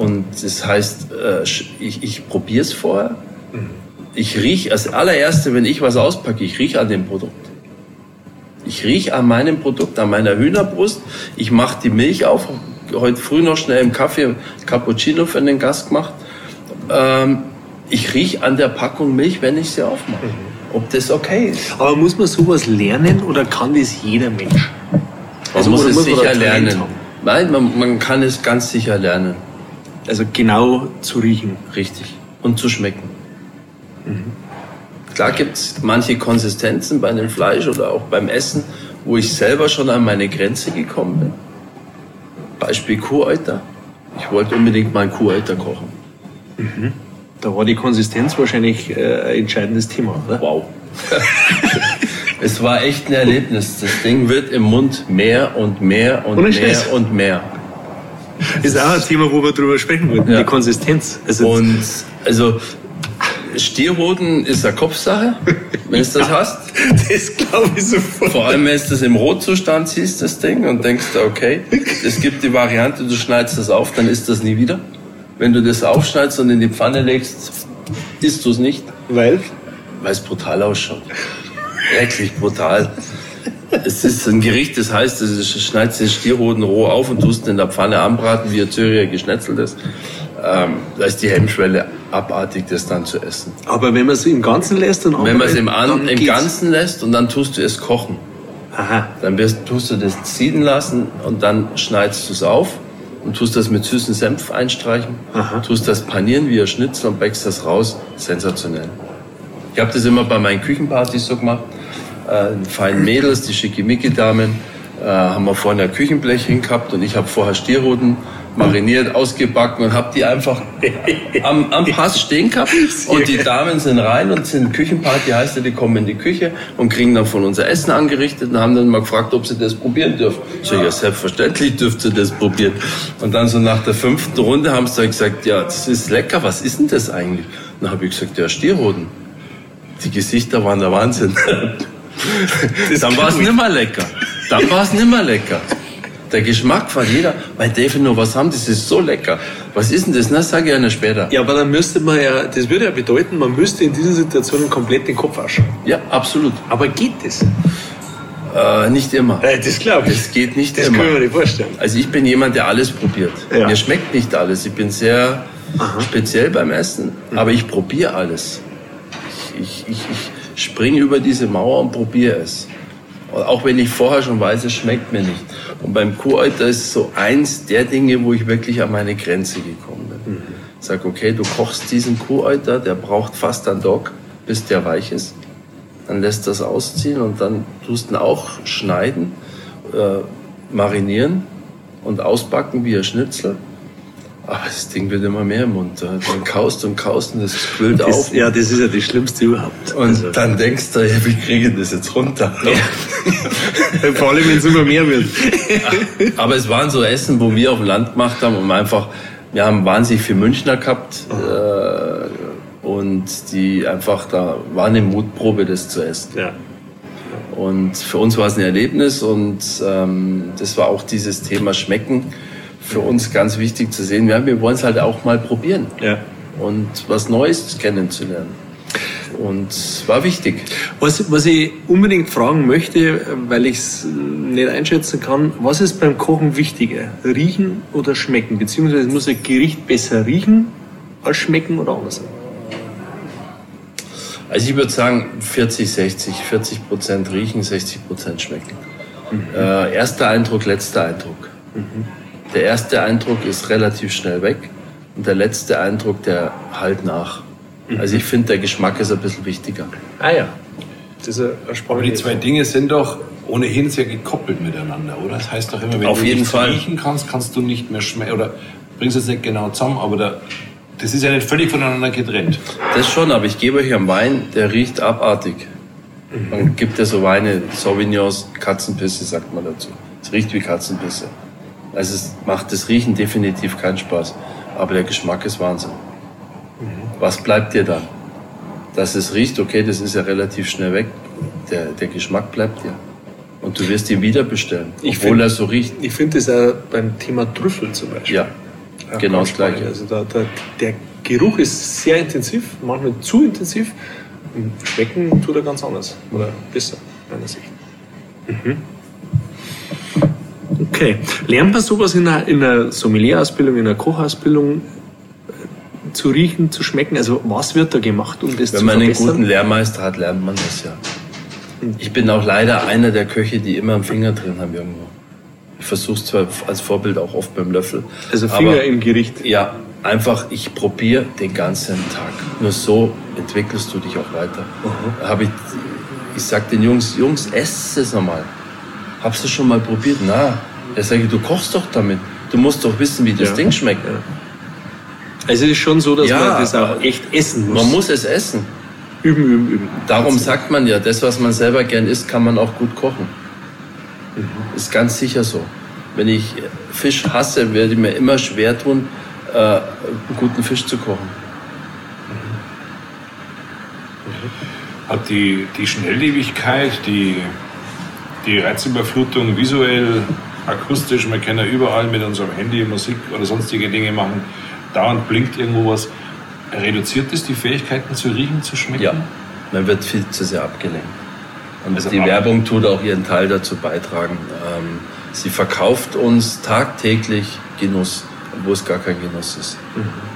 Und das heißt, äh, ich, ich probiere es vorher. Ich rieche als allererste, wenn ich was auspacke, ich rieche an dem Produkt. Ich rieche an meinem Produkt, an meiner Hühnerbrust. Ich mache die Milch auf. Heute früh noch schnell im Kaffee Cappuccino für den Gast gemacht. Ähm, ich rieche an der Packung Milch, wenn ich sie aufmache. Ob das okay ist. Aber muss man sowas lernen oder kann das jeder Mensch? Also muss es muss man sicher lernen. Nein, man, man kann es ganz sicher lernen. Also genau zu riechen. Richtig. Und zu schmecken. Klar gibt es manche Konsistenzen bei dem Fleisch oder auch beim Essen, wo ich selber schon an meine Grenze gekommen bin. Beispiel Kuhäuter. Ich wollte unbedingt mal Kuhäuter kochen. Da war die Konsistenz wahrscheinlich äh, ein entscheidendes Thema, oder? Wow. es war echt ein Erlebnis. Das Ding wird im Mund mehr und mehr und Ohne mehr Scheiß. und mehr. Das ist auch ein Thema, wo wir drüber sprechen wollten, Ja. die Konsistenz. Also, Und also Stierhoden ist eine Kopfsache, wenn du das hast. das glaube ich sofort. Vor allem, wenn du das im Rotzustand siehst, das Ding, und denkst, okay, es gibt die Variante, du schneidest das auf, dann isst das nie wieder. Wenn du das aufschneidest und in die Pfanne legst, isst du es nicht, Weil? weil es brutal ausschaut. Wirklich brutal. Es ist ein Gericht, das heißt, du schneidest den Stierhoden roh auf und tust ihn in der Pfanne anbraten, wie ein Zürcher geschnetzelt ist. Ähm, da ist die Hemmschwelle abartig, das dann zu essen. Aber wenn man es im Ganzen lässt, dann Wenn man es im, An im. Ganzen lässt und dann tust du es kochen. Aha. Dann wirst, tust du das ziehen lassen und dann schneidest du es auf und tust das mit süßen Senf einstreichen, Aha. tust das panieren wie ein Schnitzel und bäckst das raus. Sensationell. Ich habe das immer bei meinen Küchenpartys so gemacht. Äh, feinen Mädels, die Schickimicki-Damen, äh, haben wir vorne ein Küchenblech hingehabt und ich habe vorher Stierhoden mariniert, ausgebacken und habe die einfach am, am Pass stehen gehabt. Und die Damen sind rein und sind Küchenparty, heißt ja, die kommen in die Küche und kriegen dann von unser Essen angerichtet und haben dann mal gefragt, ob sie das probieren dürfen. Ich so, ja, selbstverständlich dürft ihr das probieren. Und dann so nach der fünften Runde haben sie dann gesagt, ja, das ist lecker, was ist denn das eigentlich? Und dann habe ich gesagt, ja, Stierhoden. Die Gesichter waren der Wahnsinn. dann war es nimmer lecker. Dann war es nimmer lecker. Der Geschmack von jeder, weil Dave nur was haben, das ist so lecker. Was ist denn das? Na, sag ich einer später. Ja, aber dann müsste man ja, das würde ja bedeuten, man müsste in diesen Situationen komplett den Kopf waschen. Ja, absolut. Aber geht das? Äh, nicht immer. Äh, das glaube ich. Das geht nicht Das immer. können wir mir nicht vorstellen. Also ich bin jemand, der alles probiert. Ja. Mir schmeckt nicht alles. Ich bin sehr speziell beim Essen, aber ich probiere alles. Ich, ich, ich, ich springe über diese Mauer und probiere es. Auch wenn ich vorher schon weiß, es schmeckt mir nicht. Und beim Kuhäuter ist so eins der Dinge, wo ich wirklich an meine Grenze gekommen bin. Ich sag, okay, du kochst diesen Kuhäuter, der braucht fast einen Tag, bis der weich ist. Dann lässt das ausziehen und dann tust du ihn auch schneiden, äh, marinieren und ausbacken wie ein Schnitzel. Aber das Ding wird immer mehr im Mund. Dann kaust und kaust und das quillt Das, auf. ja, das ist ja das Schlimmste überhaupt. Und Also, dann denkst du, ja, wie kriege ich das jetzt runter? vor allem, wenn es immer mehr wird. Aber es waren so Essen, wo wir auf dem Land gemacht haben und einfach, wir haben wahnsinnig viel Münchner gehabt äh, und die einfach, da war eine Mutprobe, das zu essen. Ja. Und für uns war es ein Erlebnis und ähm, das war auch dieses Thema Schmecken für uns ganz wichtig zu sehen. Ja, wir wollen es halt auch mal probieren ja. und was Neues kennenzulernen. Und war wichtig. Was, was ich unbedingt fragen möchte, weil ich es nicht einschätzen kann, was ist beim Kochen wichtiger? Riechen oder schmecken? Beziehungsweise muss ein Gericht besser riechen als schmecken oder anders? Also ich würde sagen 40, 60, 40 Prozent riechen, 60 Prozent schmecken. Äh, erster Eindruck, letzter Eindruck. Der erste Eindruck ist relativ schnell weg und der letzte Eindruck, der halt nach. Also ich finde, der Geschmack ist ein bisschen wichtiger. Ah ja. Das ist eine Aber die zwei Dinge sind doch ohnehin sehr gekoppelt miteinander, oder? Das heißt doch immer, wenn Auf du Fall. riechen kannst, kannst du nicht mehr schmecken. Oder bringst es nicht genau zusammen, aber da, das ist ja nicht völlig voneinander getrennt. Das schon, aber ich gebe euch einen Wein, der riecht abartig. Man gibt ja so Weine, Sauvignons, Katzenpisse sagt man dazu. Es riecht wie Katzenpisse. Also es macht das Riechen definitiv keinen Spaß. Aber der Geschmack ist Wahnsinn. Was bleibt dir dann? Dass es riecht, okay, das ist ja relativ schnell weg. Der, der Geschmack bleibt dir. Und du wirst ihn wieder bestellen, Ich obwohl find- er so riecht. Ich finde das auch beim Thema Trüffel zum Beispiel. Ja, Ja, genau das Gleiche. Also da, da, der Geruch ist sehr intensiv, manchmal zu intensiv. Schmecken tut er ganz anders oder besser, meiner Sicht. Mhm. Okay. Lernt man sowas in einer, in einer Sommelier-Ausbildung, in einer Kochausbildung äh, zu riechen, zu schmecken? Also was wird da gemacht, um das Wenn zu man einen verbessern? guten Lehrmeister hat, lernt man das ja. Ich bin auch leider einer der Köche, die immer einen Finger drin haben irgendwo. Ich versuche es zwar als Vorbild auch oft beim Löffel. also Finger aber- im Gericht. Ja, einfach, ich probiere den ganzen Tag. Nur so entwickelst du dich auch weiter. Hab ich, ich sag den Jungs, Jungs, esst es nochmal. Habst du schon mal probiert? Na, er sage ich, du kochst doch damit. Du musst doch wissen, wie das Ja. Ding schmeckt. Ja. Also es ist schon so, dass Ja, man das auch echt essen muss. Man muss es essen. üben, üben, üben. Darum sagt man ja, das, was man selber gern isst, kann man auch gut kochen. Ist ganz sicher so. Wenn ich Fisch hasse, werde ich mir immer schwer tun, äh, einen guten Fisch zu kochen. Hat die, die Schnelllebigkeit, die, die Reizüberflutung visuell, akustisch, man kann ja überall mit unserem Handy Musik oder sonstige Dinge machen, dauernd blinkt irgendwo was. Reduziert das die Fähigkeiten zu riechen, zu schmecken? Ja, man wird viel zu sehr abgelenkt. Und Also die ab- Werbung tut auch ihren Teil dazu beitragen. Ähm, sie verkauft uns tagtäglich Genuss, obwohl es gar kein Genuss ist,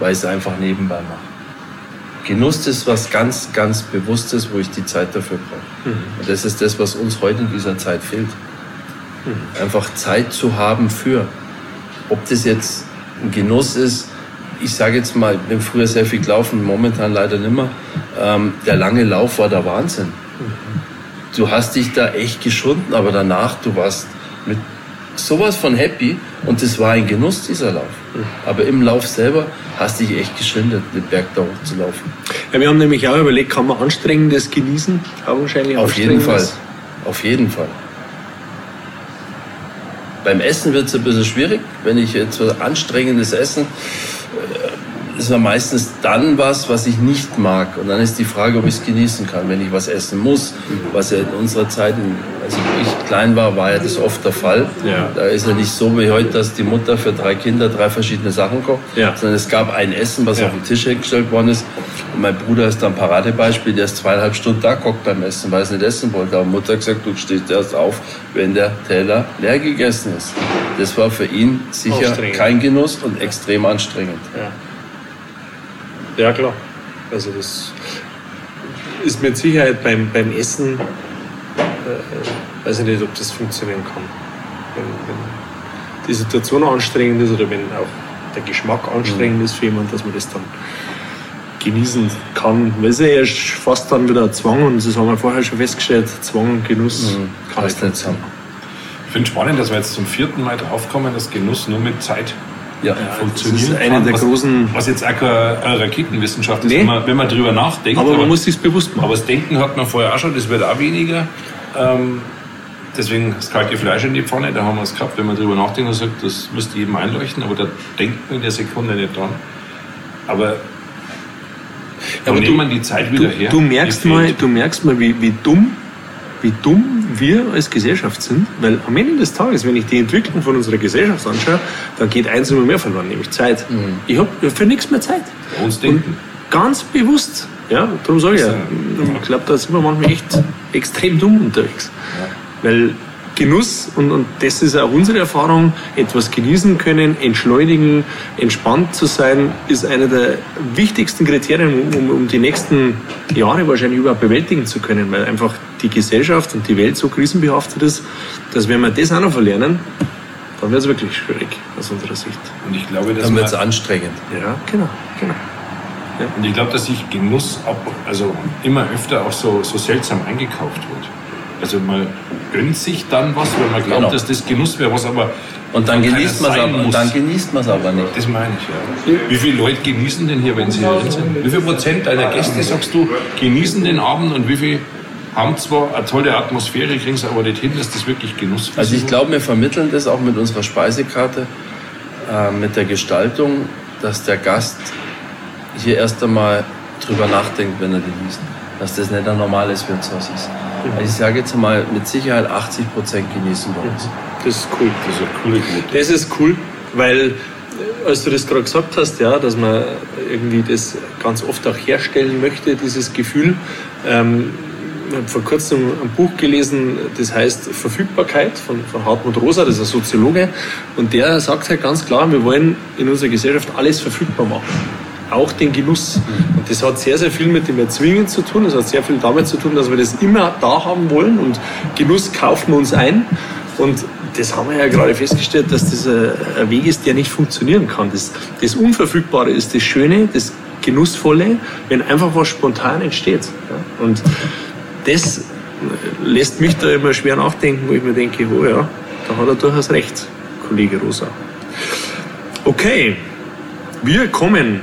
weil es einfach nebenbei macht. Genuss ist was ganz, ganz Bewusstes, wo ich die Zeit dafür brauche. Und das ist das, was uns heute in dieser Zeit fehlt. Einfach Zeit zu haben für. Ob das jetzt ein Genuss ist, ich sage jetzt mal, ich bin früher sehr viel gelaufen, momentan leider nimmer. Ähm, der lange Lauf war der Wahnsinn. Du hast dich da echt geschunden, aber danach, du warst mit sowas von happy und das war ein Genuss, dieser Lauf. Aber im Lauf selber hast dich echt geschindet, den Berg da hochzulaufen. Ja, wir haben nämlich auch überlegt, kann man Anstrengendes genießen? Augenscheinlich Auf jeden Fall. Auf jeden Fall. Beim Essen wird es ein bisschen schwierig. Wenn ich jetzt was anstrengendes Essen, äh, ist ja meistens dann was, was ich nicht mag. Und dann ist die Frage, ob ich es genießen kann, wenn ich was essen muss. Was ja in unserer Zeit, in- als ich klein war, war ja das oft der Fall. Ja. Da ist ja nicht so wie heute, dass die Mutter für drei Kinder drei verschiedene Sachen kocht, Ja. sondern es gab ein Essen, was Ja. auf den Tisch hingestellt worden ist. Und mein Bruder ist da ein Paradebeispiel, der ist zweieinhalb Stunden da gehockt beim Essen, weil er es nicht essen wollte. Aber Mutter hat gesagt, du stehst erst auf, wenn der Teller leer gegessen ist. Das war für ihn sicher kein Genuss und extrem anstrengend. Ja. ja, klar. Also das ist mit Sicherheit beim, beim Essen, äh, weiß ich nicht, ob das funktionieren kann. Wenn, wenn die Situation anstrengend ist oder wenn auch der Geschmack anstrengend ist für jemanden, dass man das dann genießen kann. Weil es ist ja erst fast dann wieder ein Zwang und das haben wir vorher schon festgestellt, Zwang und Genuss kann Passt nicht zusammen. Ich finde spannend, dass wir jetzt zum vierten Mal draufkommen, dass Genuss nur mit Zeit Ja, funktionieren das ist eine kann. der was, großen- Was jetzt auch keine äh, Raketenwissenschaft ist, Nee. wenn, man, wenn man drüber nachdenkt. Aber man muss sich bewusst machen. Aber das Denken hat man vorher auch schon, das wird auch weniger. Ähm, deswegen das kalte Fleisch in die Pfanne, da haben wir es gehabt, wenn man drüber nachdenkt und sagt, das müsste jedem einleuchten, aber da denkt man in der Sekunde nicht dran. Aber, wo aber du- man die Zeit Du, wieder her? du, merkst mal, du merkst mal, wie, wie dumm wie dumm wir als Gesellschaft sind, weil am Ende des Tages, wenn ich die Entwicklung von unserer Gesellschaft anschaue, dann geht eins immer mehr verloren, nämlich Zeit. Ich habe für nichts mehr Zeit. Bei uns denken. Ganz bewusst. Ja, darum sage ich ja. Ja. Ich glaube, da sind wir manchmal echt extrem dumm unterwegs. Weil Genuss, und, und das ist auch unsere Erfahrung, etwas genießen können, entschleunigen, entspannt zu sein, ist einer der wichtigsten Kriterien, um, um die nächsten Jahre wahrscheinlich überhaupt bewältigen zu können, weil einfach die Gesellschaft und die Welt so krisenbehaftet ist, dass wenn wir das auch noch verlernen, dann wird es wirklich schwierig aus unserer Sicht. Und ich glaube, dass Dann man, wird es anstrengend. Ja, genau, genau. Und ich glaube, dass sich Genuss auch, also immer öfter auch so, so seltsam eingekauft wird. Also man gönnt sich dann was, weil man glaubt, Genau. dass das Genuss wäre, was aber Und dann genießt man es aber, und muss. dann genießt man's aber nicht. Das meine ich, ja. Wie viele Leute genießen denn hier, wenn sie hier sind? Wie viel Prozent deiner Gäste, sagst du, genießen den Abend und wie viel haben zwar eine tolle Atmosphäre, kriegen es aber nicht hin, dass das wirklich Genuss für Also ich glaube, wir vermitteln das auch mit unserer Speisekarte, äh, mit der Gestaltung, dass der Gast hier erst einmal drüber nachdenkt, wenn er die liest. Dass das nicht ein normales Wirtshaus ist. Also ich sage jetzt mal mit Sicherheit 80 Prozent genießen wir uns. Das ist cool. Das ist eine coole Quote. Das ist cool, weil äh, als du das gerade gesagt hast, ja, dass man irgendwie das ganz oft auch herstellen möchte, dieses Gefühl. Ähm, ich habe vor kurzem ein Buch gelesen, das heißt Verfügbarkeit von, von Hartmut Rosa, das ist ein Soziologe, und der sagt halt ganz klar, wir wollen in unserer Gesellschaft alles verfügbar machen. Auch den Genuss. Und das hat sehr, sehr viel mit dem Erzwingen zu tun. Das hat sehr viel damit zu tun, dass wir das immer da haben wollen und Genuss kaufen wir uns ein. Und das haben wir ja gerade festgestellt, dass das ein Weg ist, der nicht funktionieren kann. Das, das Unverfügbare ist das Schöne, das Genussvolle, wenn einfach was spontan entsteht. Und das lässt mich da immer schwer nachdenken, wo ich mir denke, oh ja, da hat er durchaus recht, Kollege Rosa. Okay, wir kommen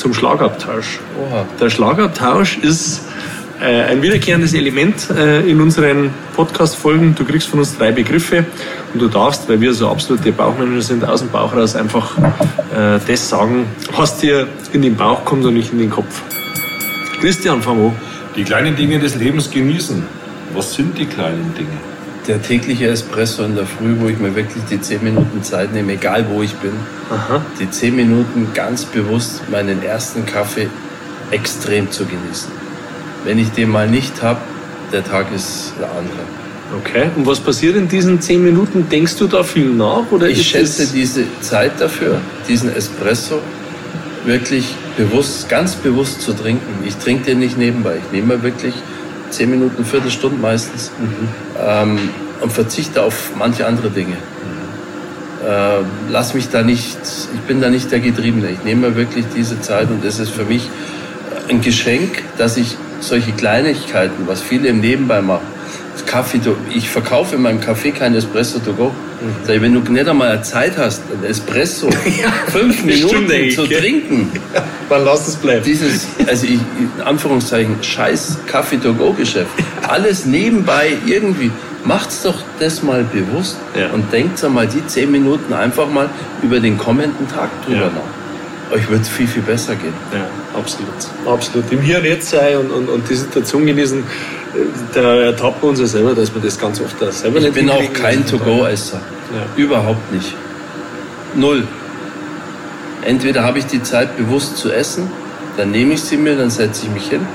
zum Schlagabtausch. Oha. Der Schlagabtausch ist äh, ein wiederkehrendes Element äh, in unseren Podcast-Folgen. Du kriegst von uns drei Begriffe und du darfst, weil wir so absolute Bauchmänner sind, aus dem Bauch raus einfach äh, das sagen, was dir in den Bauch kommt und nicht in den Kopf. Christian, fang an. Die kleinen Dinge des Lebens genießen. Was sind die kleinen Dinge? Der tägliche Espresso in der Früh, wo ich mir wirklich die 10 Minuten Zeit nehme, egal wo ich bin. Aha. Die 10 Minuten ganz bewusst meinen ersten Kaffee extrem zu genießen. Wenn ich den mal nicht habe, der Tag ist der andere. Okay. Und was passiert in diesen zehn Minuten? Denkst du da viel nach? Oder Ich schätze diese Zeit dafür, diesen Espresso wirklich bewusst, ganz bewusst zu trinken. Ich trinke den nicht nebenbei. Ich nehme wirklich 10 Minuten, Viertelstunde meistens ähm, und verzichte auf manche andere Dinge. Äh, lass mich da nicht, ich bin da nicht der Getriebene. Ich nehme mir wirklich diese Zeit und es ist für mich ein Geschenk, dass ich solche Kleinigkeiten, was viele im Nebenbei machen, Kaffee, to- ich verkaufe in meinem Café kein Espresso to go. Sag ich, wenn du nicht einmal Zeit hast, ein Espresso fünf eine Stunde Minuten eigentlich, zu gell? trinken, Dann lass es bleiben. dieses, also ich, in Anführungszeichen, scheiß Kaffee-to-go-Geschäft, alles nebenbei irgendwie, macht's doch das mal bewusst Ja. und denkt einmal die zehn Minuten einfach mal über den kommenden Tag drüber Ja. nach. Euch wird's viel, viel besser gehen. Ja, absolut. Absolut. Im Hier und Jetzt sein und, und, und die Situation genießen, da ertappen wir uns ja selber, dass wir das ganz oft da selber Ich nicht bin auch kein To-Go-Esser. Ja. Überhaupt nicht. Null. Entweder habe ich die Zeit bewusst zu essen, dann nehme ich sie mir, dann setze ich mich hin.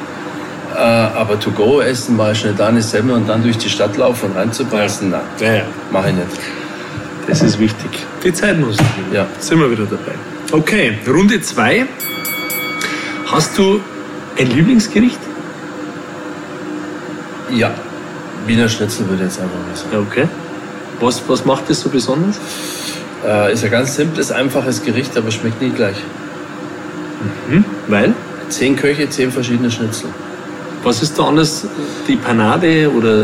Äh, aber To-Go essen, mal schnell da eine Semmel und dann durch die Stadt laufen und reinzubeißen, nein, Ja, ja, mache ich nicht. das ist wichtig. Die Zeit muss sein. Ja. Sind wir wieder dabei. Okay, Runde zwei. Hast du ein Lieblingsgericht? Ja, Wiener Schnitzel würde ich jetzt einfach mal sagen. Okay. Was, was macht das so besonders? Äh, ist ein ganz simples, einfaches Gericht, aber schmeckt nie gleich. Weil? Zehn Köche, zehn verschiedene Schnitzel. Was ist da anders? Die Panade oder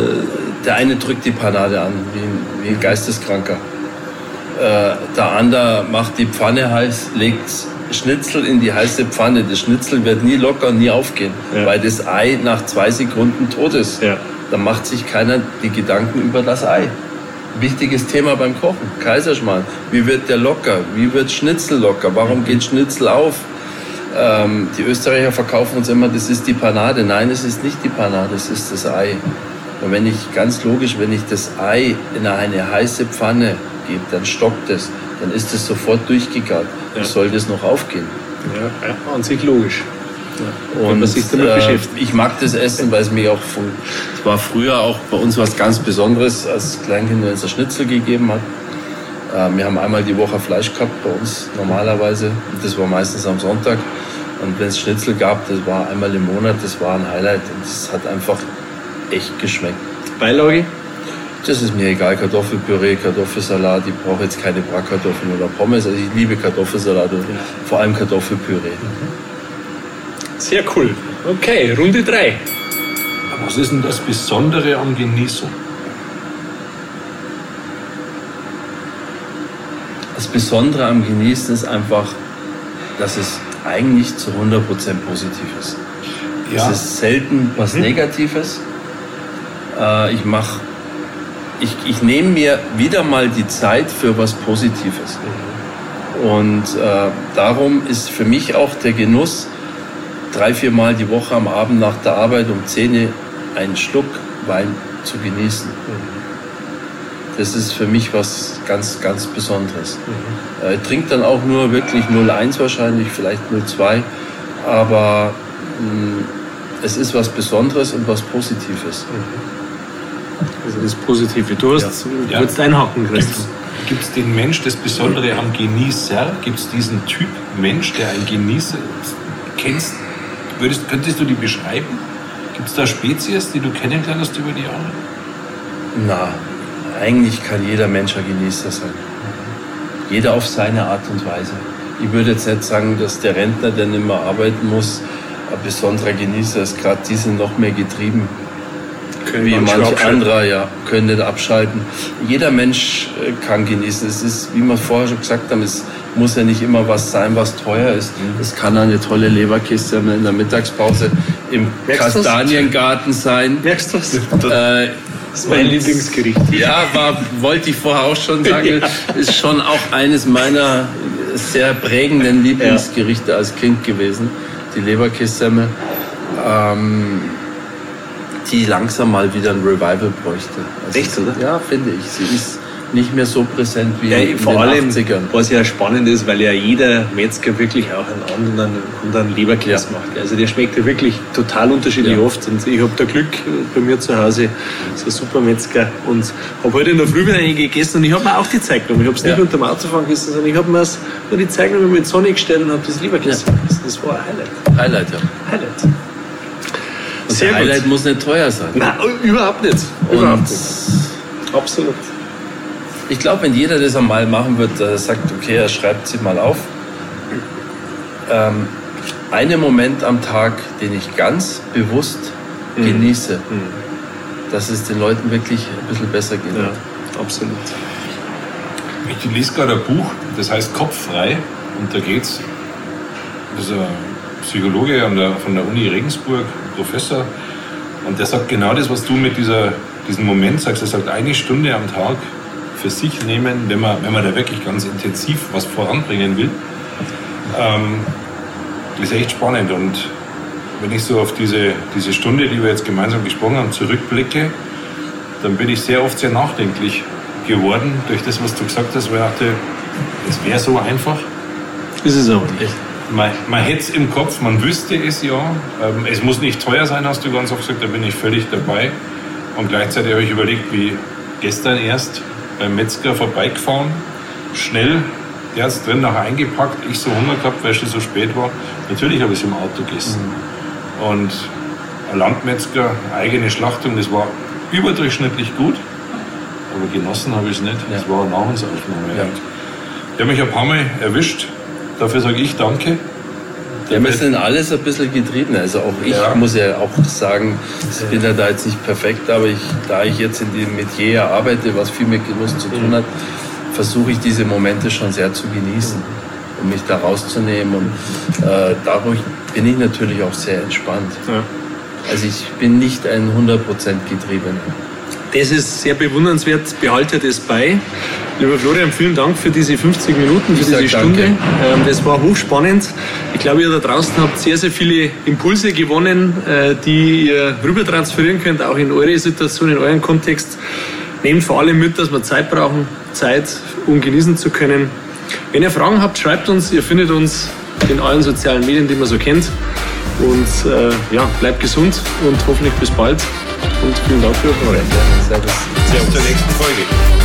Der eine drückt die Panade an, wie ein, wie ein Geisteskranker. Äh, der andere macht die Pfanne heiß, legt Schnitzel in die heiße Pfanne. Das Schnitzel wird nie locker, nie aufgehen, Ja. weil das Ei nach zwei Sekunden tot ist. Ja. Da macht sich keiner die Gedanken über das Ei. Wichtiges Thema beim Kochen. Kaiserschmarrn. Wie wird der locker? Wie wird Schnitzel locker? Warum geht Schnitzel auf? Ähm, die Österreicher verkaufen uns immer, das ist die Panade. Nein, es ist nicht die Panade, es ist das Ei. Und wenn ich, ganz logisch, wenn ich das Ei in eine heiße Pfanne gebe, dann stockt es, dann ist es sofort durchgegart. Ja. Wie soll das noch aufgehen? ja, ja, an sich logisch. Ja. Damit äh, ich mag das Essen, weil es mich auch von, es war früher auch bei uns was ganz Besonderes, als Kleinkind, wenn es ein Schnitzel gegeben hat. Äh, wir haben einmal die Woche Fleisch gehabt bei uns normalerweise. Und das war meistens am Sonntag. Und wenn es Schnitzel gab, das war einmal im Monat, das war ein Highlight. Und es hat einfach echt geschmeckt. Beilage? Das ist mir egal, Kartoffelpüree, Kartoffelsalat. Ich brauche jetzt keine Bratkartoffeln oder Pommes. Also ich liebe Kartoffelsalat und vor allem Kartoffelpüree. Sehr cool. Okay, Runde drei. Was ist denn das Besondere am Genießen? Das Besondere am Genießen ist einfach, dass es eigentlich zu 100% positiv ist. Ja. Es ist selten was Negatives. Äh, ich mache, ich, ich nehme mir wieder mal die Zeit für was Positives. Und äh, darum ist für mich auch der Genuss, drei, vier Mal die Woche am Abend nach der Arbeit um 10 Uhr einen Schluck Wein zu genießen. Das ist für mich was ganz, ganz Besonderes. Mhm. Ich trinke dann auch nur wirklich 0,1 wahrscheinlich, vielleicht 0,2, aber mh, mm, es ist was Besonderes und was Positives. Also das Positive. Du hast, ja. du ja. einhaken, Christian. Gibt es den Mensch, das Besondere am Genießer? Gibt es diesen Typ Mensch, der ein Genießer kennst? Würdest, könntest du die beschreiben? Gibt es da Spezies, die du kennengelernt hast über die Jahre? Na, eigentlich kann jeder Mensch ein Genießer sein. Jeder auf seine Art und Weise. Ich würde jetzt nicht sagen, dass der Rentner, der nicht mehr arbeiten muss, ein besonderer Genießer ist. Gerade die sind noch mehr getrieben können wie manche andere, ja, können nicht abschalten. Jeder Mensch äh, kann genießen. Es ist, wie wir vorher schon gesagt haben, es muss ja nicht immer was sein, was teuer ist. Es kann eine tolle Leberkiste in der Mittagspause im Merkst Kastaniengarten sein. Merkst du das? Äh, das ist mein Lieblingsgericht. Ja, war, wollte ich vorher auch schon sagen. ja. Ist schon auch eines meiner sehr prägenden Lieblingsgerichte ja. als Kind gewesen. Die Leberkissemmel. Ähm, die langsam mal wieder ein Revival bräuchte. Also Echt, oder? Ja, finde ich. Sie ist nicht mehr so präsent wie ja, in vor den allem, 80ern. Was ja spannend ist, weil ja jeder Metzger wirklich auch einen anderen, anderen Leberkäse ja. macht. Also der schmeckt ja wirklich total unterschiedlich ja. oft. Und ich habe da Glück bei mir zu Hause, so ein super Metzger. Und habe heute in der Früh wieder einen gegessen und ich habe mir auch die Zeit genommen. Ich habe es nicht ja. unter dem Autofahren gegessen, sondern ich habe mir nur die Zeit genommen mit Sonne gestellt und habe das Leberkäse gegessen. Das war ein Highlight. Highlight, ja. Highlight. Und Sehr Highlight gut. muss nicht teuer sein. Nein, überhaupt nicht. Überhaupt nicht. Absolut. Ich glaube, wenn jeder das einmal machen wird, der sagt, okay, er schreibt sie mal auf. Ähm, einen Moment am Tag, den ich ganz bewusst mhm. genieße, mhm. dass es den Leuten wirklich ein bisschen besser geht. Ja, absolut. Ich lese gerade ein Buch, das heißt Kopffrei. Und da geht es, das ist ein Psychologe der, von der Uni Regensburg, Professor, und der sagt genau das, was du mit dieser, diesem Moment sagst. Er sagt, eine Stunde am Tag für sich nehmen, wenn man, wenn man da wirklich ganz intensiv was voranbringen will. Ähm, das ist echt spannend. Und wenn ich so auf diese, diese Stunde, die wir jetzt gemeinsam gesprochen haben, zurückblicke, dann bin ich sehr oft sehr nachdenklich geworden durch das, was du gesagt hast, weil ich dachte, es wäre so einfach. Ist es aber nicht man, man hätte es im Kopf, man wüsste es ja. Ähm, es muss nicht teuer sein, hast du ganz oft gesagt, da bin ich völlig dabei. Und gleichzeitig habe ich überlegt, wie gestern erst beim Metzger vorbeigefahren, schnell, der hat es drin nachher eingepackt, ich so Hunger gehabt, weil es schon so spät war. Natürlich habe ich es im Auto gegessen. Mhm. Und ein Landmetzger, eigene Schlachtung, das war überdurchschnittlich gut, aber genossen habe ich es nicht. Ja. Das war eine Nahrungsaufnahme. Ja. Die haben mich ein paar Mal erwischt, Dafür sage ich danke. Ja, wir sind alles ein bisschen getrieben. Also auch ich ja. muss ja auch sagen, ich bin ja da jetzt nicht perfekt, aber ich, da ich jetzt in dem Metier arbeite, was viel mit Genuss zu tun hat, versuche ich diese Momente schon sehr zu genießen, um mich da rauszunehmen. Und äh, dadurch bin ich natürlich auch sehr entspannt. Ja. Also ich bin nicht ein 100% getriebener. Das ist sehr bewundernswert, behalte das bei. Lieber Florian, vielen Dank für diese 50 Minuten, für diese Stunde. Ähm, das war hochspannend. Ich glaube, ihr da draußen habt sehr, sehr viele Impulse gewonnen, äh, die ihr rüber transferieren könnt, auch in eure Situation, in euren Kontext. Nehmt vor allem mit, dass wir Zeit brauchen, Zeit, um genießen zu können. Wenn ihr Fragen habt, schreibt uns. Ihr findet uns in allen sozialen Medien, die man so kennt. Und äh, ja, bleibt gesund und hoffentlich bis bald. Und vielen Dank für eure. Servus. Bis zur nächsten Folge.